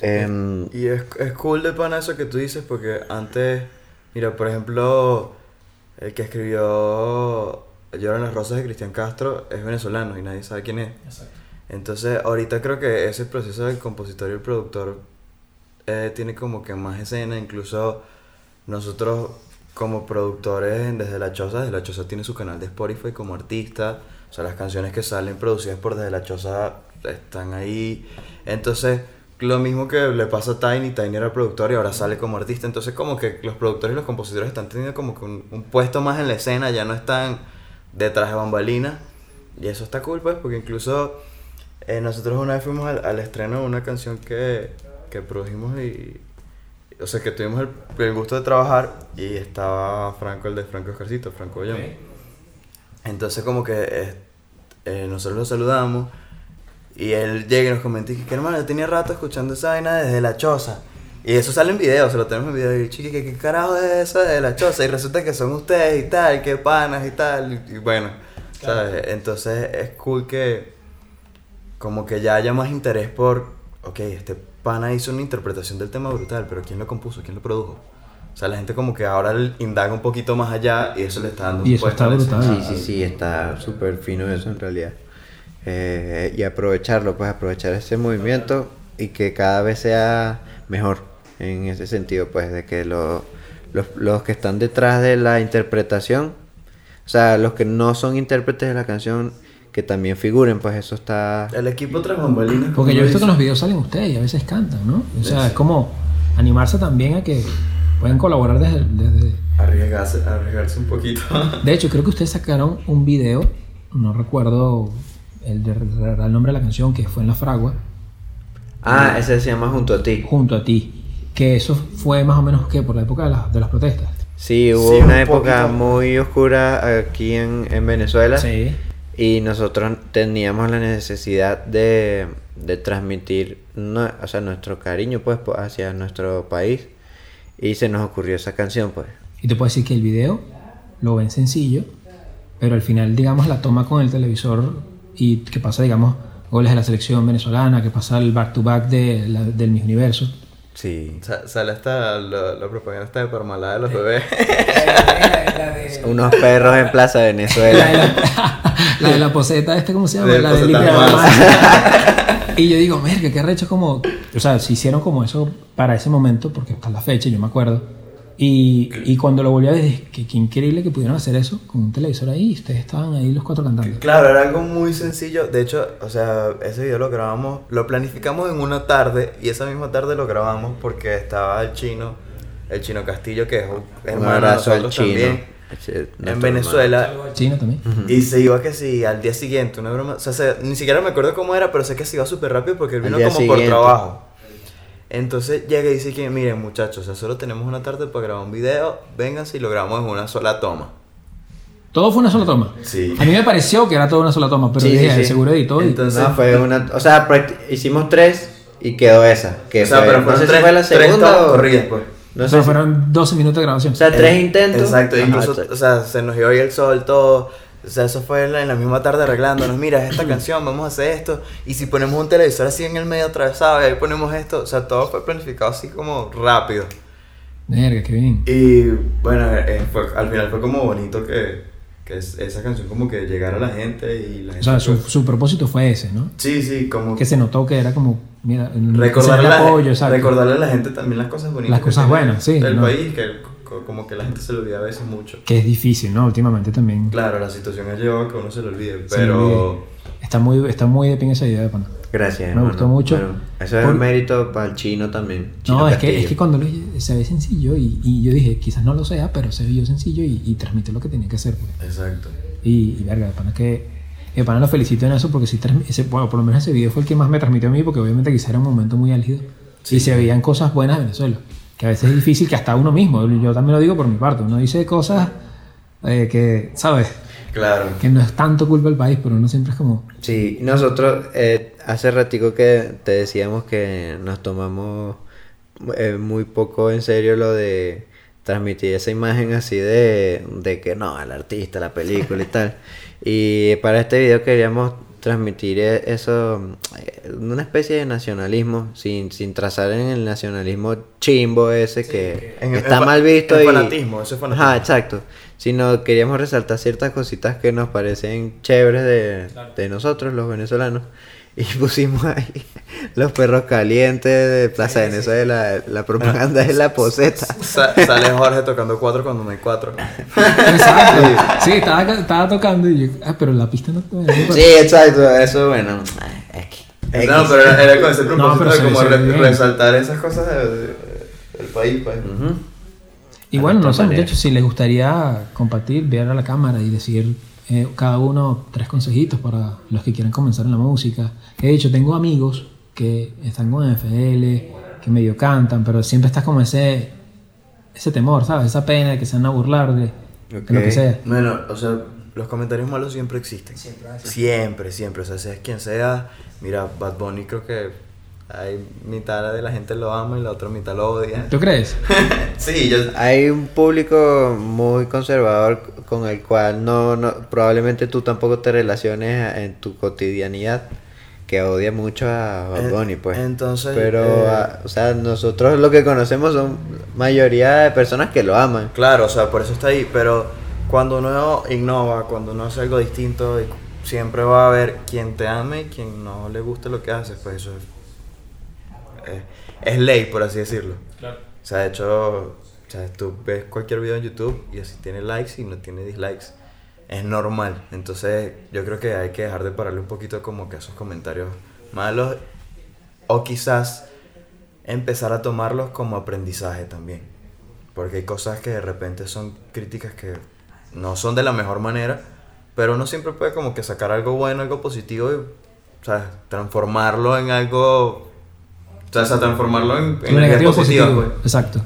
Speaker 3: Em,
Speaker 2: Y es, es cool de pana eso que tú dices porque antes, mira, por ejemplo, el que escribió Lloran las rosas de Cristian Castro es venezolano y nadie sabe quién es. Entonces, ahorita creo que ese proceso del compositor y el productor eh, tiene como que más escena, incluso nosotros como productores desde la Choza, desde la Choza tiene su canal de Spotify como artista, o sea, las canciones que salen producidas por desde la Choza están ahí. Entonces, lo mismo que le pasa a Tiny, Tiny era productor y ahora sale como artista, entonces como que los productores y los compositores están teniendo como que un, un puesto más en la escena, ya no están detrás de bambalinas. Y eso está cool, pues, porque incluso eh, nosotros una vez fuimos al, al estreno de una canción que, que produjimos y. O sea, que tuvimos el, el gusto de trabajar y estaba Franco, el de Franco Escarcito, Franco Ollón. Entonces, como que eh, eh, nosotros lo saludamos y él llega y nos comenta y que, hermano, yo tenía rato escuchando esa vaina desde la choza. Y eso sale en video, se lo tenemos en video. Y chiqui, ¿qué, qué carajo es eso de la choza? Y resulta que son ustedes y tal, que panas y tal. Y, y bueno, ¿sabes? Entonces es cool que, como que ya haya más interés por, ok, este pana hizo una interpretación del tema brutal, pero ¿quién lo compuso? ¿Quién lo produjo? O sea, la gente como que ahora indaga un poquito más allá y eso le está dando
Speaker 1: Y
Speaker 2: un
Speaker 1: eso está brutal.
Speaker 3: Sí, sí, sí, está súper fino eso en realidad. Eh, y aprovecharlo, pues aprovechar ese movimiento y que cada vez sea mejor en ese sentido, pues de que lo- los, los que están detrás de la interpretación, o sea, los que no son intérpretes de la canción, que también figuren, pues eso está...
Speaker 2: El equipo tras bambalinas.
Speaker 1: Porque yo he visto que en los videos salen ustedes y a veces cantan, ¿no? O sea, es como animarse también a que pueden colaborar desde... desde-
Speaker 2: Arriesgarse, arriesgarse un poquito.
Speaker 1: De hecho, creo que ustedes sacaron un video, no recuerdo el, el nombre de la canción, que fue en La Fragua,
Speaker 3: Ah, ese se llama Junto a ti.
Speaker 1: junto a ti. Que eso fue más o menos que por la época de, las- de las protestas.
Speaker 3: Sí, hubo
Speaker 2: Sí,
Speaker 3: una
Speaker 2: un
Speaker 3: época
Speaker 2: poquito.
Speaker 3: muy oscura aquí en, en Venezuela.
Speaker 1: Sí.
Speaker 3: Y nosotros teníamos la necesidad de, de transmitir no- o sea, nuestro cariño pues hacia nuestro país. Y se nos ocurrió esa canción pues.
Speaker 1: Y te puedo decir que el video lo ven sencillo, pero al final, digamos, la toma con el televisor y que pasa, digamos, goles de la selección venezolana, que pasa el back-to-back de la- del Miss Universo.
Speaker 3: Sí.
Speaker 2: Sa- Sale hasta la, la propaganda esta de Parmalat de los bebés. *laughs*
Speaker 3: Unos perros en Plaza
Speaker 1: La de
Speaker 3: Venezuela.
Speaker 1: la, la de la poseta, este, ¿cómo se llama? La de. *laughs* Y yo digo, merga, qué recho como... O sea, se hicieron como eso para ese momento, porque está la fecha, yo me acuerdo. Y, y cuando lo volví a ver, dije, qué, qué increíble que pudieron hacer eso con un televisor ahí y ustedes estaban ahí los cuatro cantando.
Speaker 2: Claro, era algo muy sencillo. De hecho, o sea, ese video lo grabamos, lo planificamos en una tarde y esa misma tarde lo grabamos porque estaba el chino, el chino Castillo, que es hermano de nosotros
Speaker 3: chino.
Speaker 2: también, en Venezuela.
Speaker 1: Chino también.
Speaker 2: Y se iba que sí, al día siguiente, una broma. O sea, se- ni siquiera me acuerdo cómo era, pero sé que se iba súper rápido porque él vino como por trabajo. Entonces llega y dice que, miren muchachos, o sea, solo tenemos una tarde para grabar un video, vénganse y lo grabamos en una sola toma.
Speaker 1: Todo fue una sola toma.
Speaker 2: Sí.
Speaker 1: A mí me pareció que era toda una sola toma, pero
Speaker 3: Sí,
Speaker 1: dije,
Speaker 3: sí, sí.
Speaker 1: seguro editó y...
Speaker 2: Entonces-
Speaker 3: No, fue una. O sea, hicimos tres y quedó esa. Que
Speaker 2: o sea,
Speaker 3: fue-
Speaker 2: pero
Speaker 3: no
Speaker 2: fueron
Speaker 3: sé
Speaker 2: tres,
Speaker 3: si fue la
Speaker 2: tres
Speaker 3: segunda o.
Speaker 2: corridas, pues.
Speaker 3: No
Speaker 1: o
Speaker 3: sé
Speaker 1: sea,
Speaker 3: si-
Speaker 1: fueron 12 minutos de grabación.
Speaker 3: O sea, tres
Speaker 2: Eh,
Speaker 3: intentos.
Speaker 2: Exacto,
Speaker 3: Ajá,
Speaker 2: incluso,
Speaker 3: exacto.
Speaker 2: o sea, se nos iba ahí el sol, todo. O sea, eso fue en la, misma tarde arreglándonos. Mira, esta *clears throat* canción, vamos a hacer esto. Y si ponemos un televisor así en el medio atravesado y ahí ponemos esto. O sea, todo fue planificado así como rápido.
Speaker 1: Verga, qué bien.
Speaker 2: Y bueno, eh, fue- al final fue como bonito que, que es- esa canción como que llegara a la gente y la
Speaker 1: O
Speaker 2: gente...
Speaker 1: sea, su,
Speaker 2: pues-
Speaker 1: su propósito fue ese, ¿no?
Speaker 2: Sí, sí, como
Speaker 1: Que se notó que era como, mira,
Speaker 2: recordarle,
Speaker 1: apoyo,
Speaker 2: recordarle a la gente también las cosas bonitas.
Speaker 1: Las cosas buenas, sí,
Speaker 2: El
Speaker 1: ¿no?
Speaker 2: país, que como que la gente se lo olvida a veces mucho.
Speaker 1: Que es difícil, ¿no? Últimamente también.
Speaker 2: Claro, la situación ha llevado a que uno se lo olvide, pero...
Speaker 1: Está muy, está muy de pin esa idea de pana.
Speaker 3: Gracias.
Speaker 1: Me
Speaker 3: hermano.
Speaker 1: gustó mucho.
Speaker 3: Bueno, eso es
Speaker 1: Por-
Speaker 3: un mérito para el chino también. Chino
Speaker 1: No, es que, es que cuando lo, se ve sencillo y, y yo dije, quizás no lo sea, pero se vio sencillo y, y transmite lo que tenía que hacer. pues.
Speaker 2: Exacto.
Speaker 1: Y, y verga, de pana que. De pana lo felicito en eso porque sí, transmi- ese, bueno, por lo menos ese video fue el que más me transmitió a mí porque obviamente quizás era un momento muy álgido y se veían cosas buenas de Venezuela. Que a veces es difícil que hasta uno mismo, yo también lo digo por mi parte, uno dice cosas eh, que, ¿sabes?
Speaker 2: Claro.
Speaker 1: Que no es tanto culpa del país, pero uno siempre es como.
Speaker 3: Sí, nosotros eh, hace ratico que te decíamos que nos tomamos eh, muy poco en serio lo de transmitir esa imagen así de, de que no, el artista, la película y tal. *laughs* Y para este video queríamos transmitir eso, eh, una especie de nacionalismo, sin, sin trazar en el nacionalismo chimbo ese que está mal visto y...
Speaker 2: fanatismo, eso es fanatismo.
Speaker 3: Ajá, exacto. Sino queríamos resaltar ciertas cositas que nos parecen chéveres de, de nosotros, los venezolanos. Y pusimos ahí los perros calientes de Plaza Venezuela. La propaganda es la poseta.
Speaker 2: Sa- sale Jorge tocando cuatro cuando no hay cuatro.
Speaker 1: Exacto. Sí, estaba, estaba tocando y yo, ah, pero la pista no. no-
Speaker 3: Sí, exacto. Eso, bueno.
Speaker 2: No, pero era, era con ese propósito
Speaker 1: pero
Speaker 2: de como re-
Speaker 1: bien.
Speaker 2: resaltar esas cosas de- de- del país, pues.
Speaker 1: Y bueno, no sé, muchachos, si les gustaría compartir, ver a la cámara y decir eh, cada uno tres consejitos para los que quieran comenzar en la música. He dicho, tengo amigos que están con FL, que medio cantan, pero siempre está como ese, ese temor, ¿sabes? Esa pena de que se van a burlar de, de lo que sea.
Speaker 2: Bueno, o sea, los comentarios malos siempre existen. Siempre, siempre. O sea, seas quien sea. Mira, Bad Bunny creo que hay mitad de la gente lo ama y la otra mitad lo odia.
Speaker 1: ¿Tú crees? *laughs*
Speaker 2: Sí, yo... *laughs*
Speaker 3: Hay un público muy conservador con el cual no, no probablemente tú tampoco te relaciones en tu cotidianidad que odia mucho a Bad Bunny, pues.
Speaker 2: entonces,
Speaker 3: Pero,
Speaker 2: eh,
Speaker 3: o sea, nosotros lo que conocemos son mayoría de personas que lo aman.
Speaker 2: Claro, o sea, por eso está ahí, pero cuando uno innova, cuando uno hace algo distinto, siempre va a haber quien te ame y quien no le guste lo que haces, pues eso es, es, es ley, por así decirlo. O sea, de hecho, o sea, tú ves cualquier video en YouTube y así tiene likes y no tiene dislikes. Es normal. Entonces, yo creo que hay que dejar de pararle un poquito como que a esos comentarios malos o quizás empezar a tomarlos como aprendizaje también. Porque hay cosas que de repente son críticas que no son de la mejor manera, pero uno siempre puede como que sacar algo bueno, algo positivo y, o sea, transformarlo en algo... O sea, transformarlo en, en energía
Speaker 1: negativo
Speaker 2: positiva,
Speaker 1: positivo.
Speaker 2: pues.
Speaker 1: Exacto.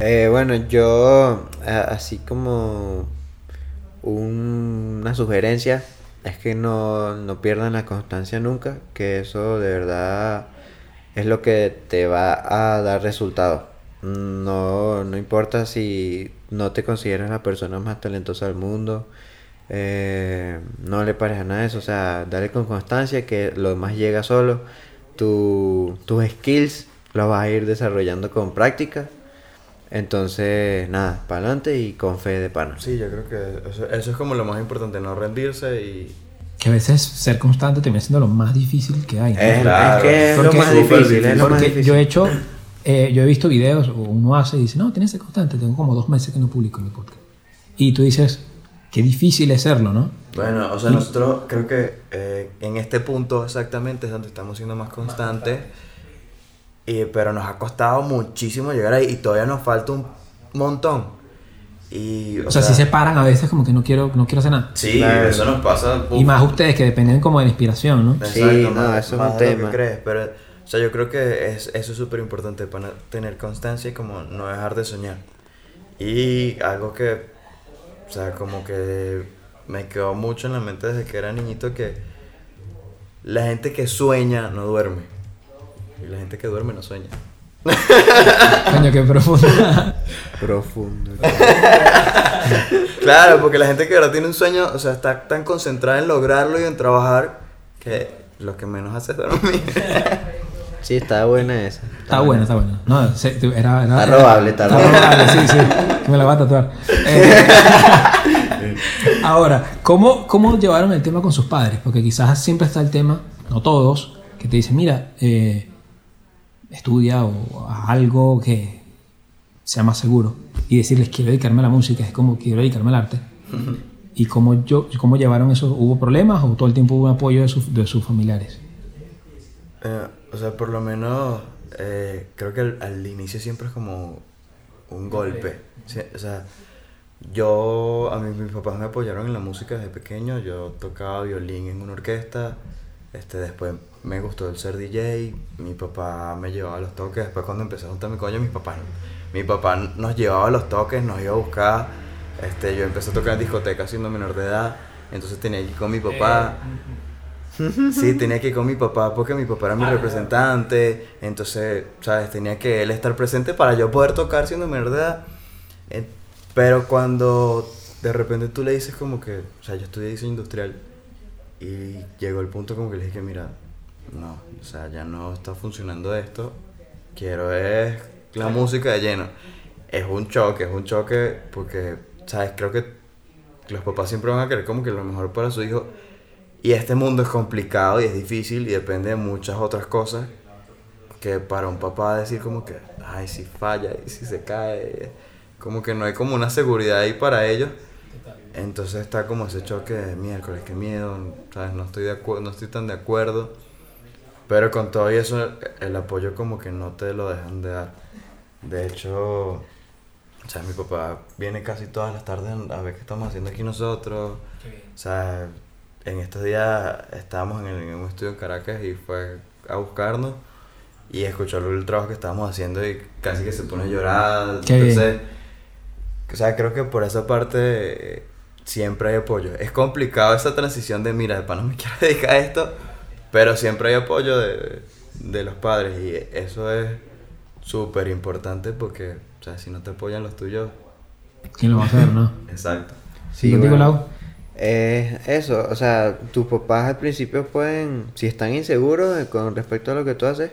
Speaker 3: Eh, bueno, yo, así como un- una sugerencia, es que no, no pierdan la constancia nunca, que eso de verdad es lo que te va a dar resultados. No, no importa si no te consideras la persona más talentosa del mundo, eh, no le pares a nada de eso, o sea, dale con constancia que lo demás llega solo. Tu, tus skills los vas a ir desarrollando con práctica. Entonces, nada, para adelante y con fe de pana.
Speaker 2: Sí, yo creo que eso, eso es como lo más importante, no rendirse y...
Speaker 1: Que a veces ser constante termina siendo lo más difícil que hay. ¿no?
Speaker 3: Es,
Speaker 2: Claro.
Speaker 3: es que es lo
Speaker 1: Porque-
Speaker 3: más
Speaker 2: Súper
Speaker 3: difícil, es lo más
Speaker 1: Porque
Speaker 3: difícil.
Speaker 1: yo he hecho, eh, yo he visto videos, o uno hace y dice, no, tienes que ser constante, tengo como dos meses que no publico mi podcast. Y tú dices, qué difícil es serlo, ¿no?
Speaker 2: Bueno, o sea, nosotros creo que eh, en este punto exactamente es donde estamos siendo más constantes, y, pero nos ha costado muchísimo llegar ahí y todavía nos falta un montón. Y,
Speaker 1: O sea, si se paran a veces como que no quiero, no quiero hacer nada.
Speaker 2: Sí,
Speaker 3: Claro.
Speaker 2: eso nos pasa.
Speaker 1: Y más ustedes que dependen como de la inspiración, ¿no?
Speaker 3: Sí,
Speaker 2: Exacto,
Speaker 3: no,
Speaker 2: más-
Speaker 3: eso es
Speaker 2: más
Speaker 3: un
Speaker 2: de lo
Speaker 3: tema.
Speaker 2: que crees, pero, o sea, yo creo que es, eso es súper importante para tener constancia y como no dejar de soñar. Y algo que, o sea, como que me quedó mucho en la mente desde que era niñito que la gente que sueña no duerme. Y la gente que duerme no sueña.
Speaker 1: Coño, qué profundo.
Speaker 3: Profundo. *laughs*
Speaker 2: Claro, porque la gente que ahora tiene un sueño, o sea, está tan concentrada en lograrlo y en trabajar que lo que menos hace es dormir.
Speaker 3: Sí, está buena esa.
Speaker 1: Está buena, está buena. No, se- era, era-
Speaker 3: Está robable, está
Speaker 1: robable. sí, sí. *laughs* Me la va a tatuar. Eh, *laughs* ahora, ¿cómo, ¿cómo llevaron el tema con sus padres? Porque quizás siempre está el tema, no todos, que te dicen, mira, eh, estudia o algo que sea más seguro. Y decirles, quiero dedicarme a la música, es como quiero dedicarme al arte. ¿Y cómo, yo, cómo llevaron eso? ¿Hubo problemas o todo el tiempo hubo un apoyo de, sus- de sus familiares?
Speaker 2: Eh, o sea, por lo menos eh, creo que al, al inicio siempre es como un golpe. Sí, o sea, yo, a mí mis papás me apoyaron en la música desde pequeño. Yo tocaba violín en una orquesta. Este, después me gustó el ser DJ. Mi papá me llevaba a los toques. Después cuando empecé a juntar mi coño, mis papás, mi papá nos llevaba a los toques, nos iba a buscar. Este, yo empecé a tocar en discotecas siendo menor de edad. Entonces tenía que ir con mi papá. Sí, tenía que ir con mi papá porque mi papá era mi representante. Entonces, ¿sabes? Tenía que él estar presente para yo poder tocar siendo menor de edad. Pero cuando de repente tú le dices como que, o sea, yo estudié diseño industrial y llegó el punto como que le dije que mira, no, o sea, ya no está funcionando esto. Quiero es la música de lleno. Es un choque, es un choque porque, ¿sabes? Creo que los papás siempre van a querer como que lo mejor para su hijo. Y este mundo es complicado y es difícil y depende de muchas otras cosas. Que para un papá decir como que, ay, si falla y si se cae, como que no hay como una seguridad ahí para ellos. Entonces está como ese choque de miércoles, qué miedo, ¿sabes? No estoy, de no estoy tan de acuerdo. Pero con todo eso, el apoyo como que no te lo dejan de dar. De hecho, o sea, mi papá viene casi todas las tardes a ver qué estamos haciendo aquí nosotros. O sea, en estos días estábamos en, el- en un estudio en Caracas y fue a buscarnos y escuchó el trabajo que estábamos haciendo y casi que se pone a llorar.
Speaker 1: Qué bien.
Speaker 2: Entonces, o sea, creo que por esa parte eh, siempre hay apoyo. Es complicado esa transición de, mira, de pana me *laughs* quiero dedicar a esto, pero siempre hay apoyo de, de los padres y eso es súper importante porque, o sea, si no te apoyan los tuyos,
Speaker 1: ¿Quién lo va a hacer, no? *laughs*
Speaker 2: exacto.
Speaker 3: Sí,
Speaker 1: ¿Contigo,
Speaker 3: bueno. Es eso, o sea, tus papás al principio pueden, si están inseguros con respecto a lo que tú haces,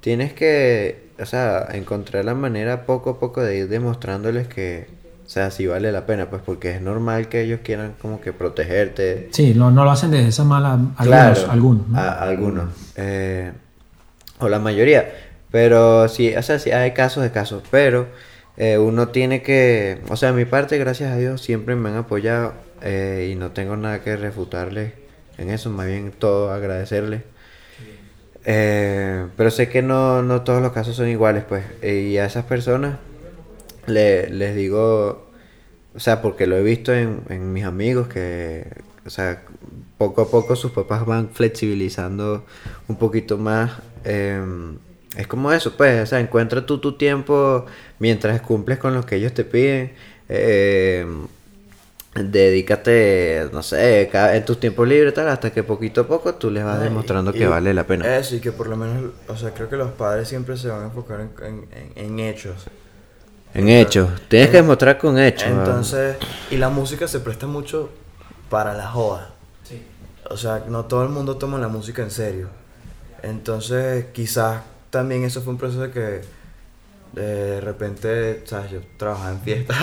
Speaker 3: tienes que, o sea, encontrar la manera poco a poco de ir demostrándoles que, o sea, si vale la pena, pues porque es normal que ellos quieran como que protegerte.
Speaker 1: Sí, no, no lo hacen desde esa mala. Algunos,
Speaker 3: Claro,
Speaker 1: algunos. ¿no?
Speaker 3: a- algunos. eh, o la mayoría. Pero sí, o sea, sí hay casos de casos. Pero eh, uno tiene que. O sea, a mi parte, gracias a Dios, siempre me han apoyado. Eh, y no tengo nada que refutarles en eso. Más bien todo agradecerles. Eh, pero sé que no, no todos los casos son iguales, pues. eh, y a esas personas le- les digo, o sea, porque lo he visto en, en mis amigos que, o sea, poco a poco sus papás van flexibilizando un poquito más. em, es como eso, pues, o sea, encuentra tú tu tiempo mientras cumples con lo que ellos te piden. em, dedícate, no sé, en tus tiempos libres, tal, hasta que poquito a poco tú les vas
Speaker 2: Ay,
Speaker 3: demostrando
Speaker 2: y-
Speaker 3: que vale la pena.
Speaker 2: Eso, y que por lo menos, o sea, creo que los padres siempre se van a enfocar en, en- en- en hechos.
Speaker 3: En hechos, tienes que demostrar con hechos. ah.
Speaker 2: Entonces, y la música se presta mucho para la joda. O sea, no todo el mundo toma la música en serio. Entonces, quizás también eso fue un proceso de que de repente, ¿sabes? Yo trabajaba en fiestas.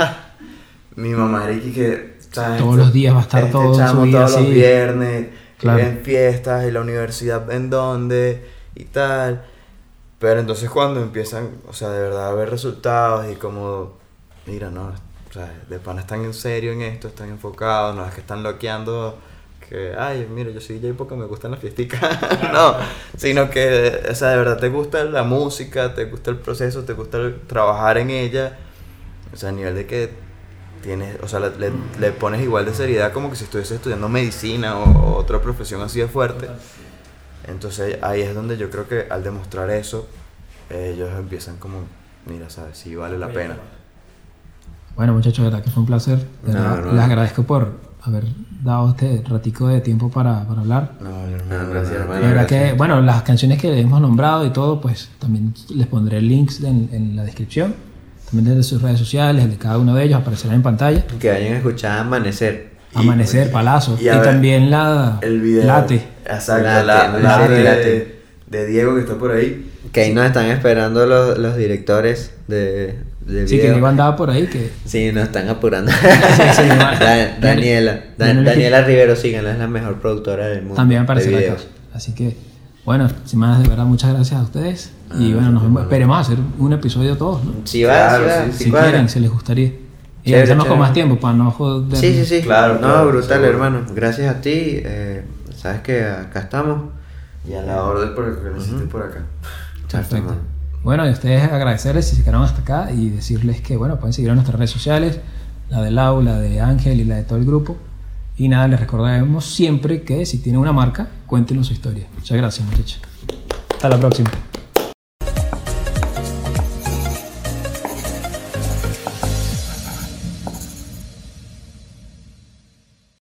Speaker 2: *laughs* Mi mamá era y que, ¿sabes?
Speaker 1: Todos los días va a estar
Speaker 2: Este
Speaker 1: todo su
Speaker 2: chamo
Speaker 1: vida
Speaker 2: todos los viernes,
Speaker 1: Claro.
Speaker 2: en fiestas, y la universidad en dónde, y tal. Pero entonces cuando empiezan, o sea, de verdad a ver resultados y como, mira, no, o sea, de pana están en serio en esto, están enfocados, no es que están loqueando, que, ay, mira, yo soy DJ porque me gustan las fiesticas, *laughs* no, sino que, o sea, de verdad te gusta la música, te gusta el proceso, te gusta el- trabajar en ella, o sea, a nivel de que tienes, o sea, le, le- le pones igual de seriedad como que si estuvieses estudiando medicina o, o otra profesión así de fuerte. Entonces ahí es donde yo creo que al demostrar eso, ellos empiezan como, mira, sabes, sí vale la pena.
Speaker 1: Bueno, muchachos, de verdad que fue un placer. De
Speaker 3: No,
Speaker 1: verdad,
Speaker 3: no.
Speaker 1: Les agradezco por haber dado este ratico de tiempo para, para hablar.
Speaker 2: No,
Speaker 3: No, no,
Speaker 2: gracias.
Speaker 3: no,
Speaker 2: hermano.
Speaker 1: De verdad que, bueno, las canciones que hemos nombrado y todo, pues también les pondré links en, en la descripción. También de sus redes sociales, el de cada uno de ellos aparecerá en pantalla.
Speaker 3: Que vayan a escuchar Amanecer.
Speaker 2: Y-
Speaker 1: Amanecer, Palazzo.
Speaker 2: y
Speaker 1: Y,
Speaker 2: a ver,
Speaker 1: también la
Speaker 2: El video.
Speaker 1: Late.
Speaker 2: Exacto,
Speaker 3: Late,
Speaker 2: la, la de,
Speaker 3: late.
Speaker 2: de Diego que está por ahí.
Speaker 3: Que ahí nos están esperando los, los directores de, de
Speaker 1: Sí, que. Diego andaba por ahí, que
Speaker 3: Sí, nos están apurando.
Speaker 1: sí, *laughs*
Speaker 3: Da- Daniela. Da-
Speaker 1: Daniela-
Speaker 3: Rivero, síganla, es la mejor productora del mundo.
Speaker 1: también
Speaker 3: de
Speaker 1: aparecerá acá.
Speaker 3: videos.
Speaker 1: Así que, bueno, sin más, de verdad, muchas gracias a ustedes. y bueno, nos vemos. esperemos hacer un episodio todos, ¿no?
Speaker 3: Si va,
Speaker 2: Claro,
Speaker 3: si va, si
Speaker 1: quieren, si les gustaría. Y
Speaker 3: Chévere,
Speaker 1: hacemos con más tiempo para no joder.
Speaker 3: Sí, sí, sí.
Speaker 2: Claro,
Speaker 3: No,
Speaker 2: claro,
Speaker 3: brutal,
Speaker 2: seguro.
Speaker 3: hermano. Gracias a ti. eh, sabes que acá estamos.
Speaker 2: Y a la orden por el que necesites por acá.
Speaker 1: Perfecto. Bueno, y a ustedes agradecerles si se quedaron hasta acá y decirles que, bueno, pueden seguir en nuestras redes sociales, la de Lau, la de Ángel y la de todo el grupo. Y nada, les recordaremos siempre que si tienen una marca, cuéntenos su historia. Muchas gracias, muchachos. Hasta la próxima.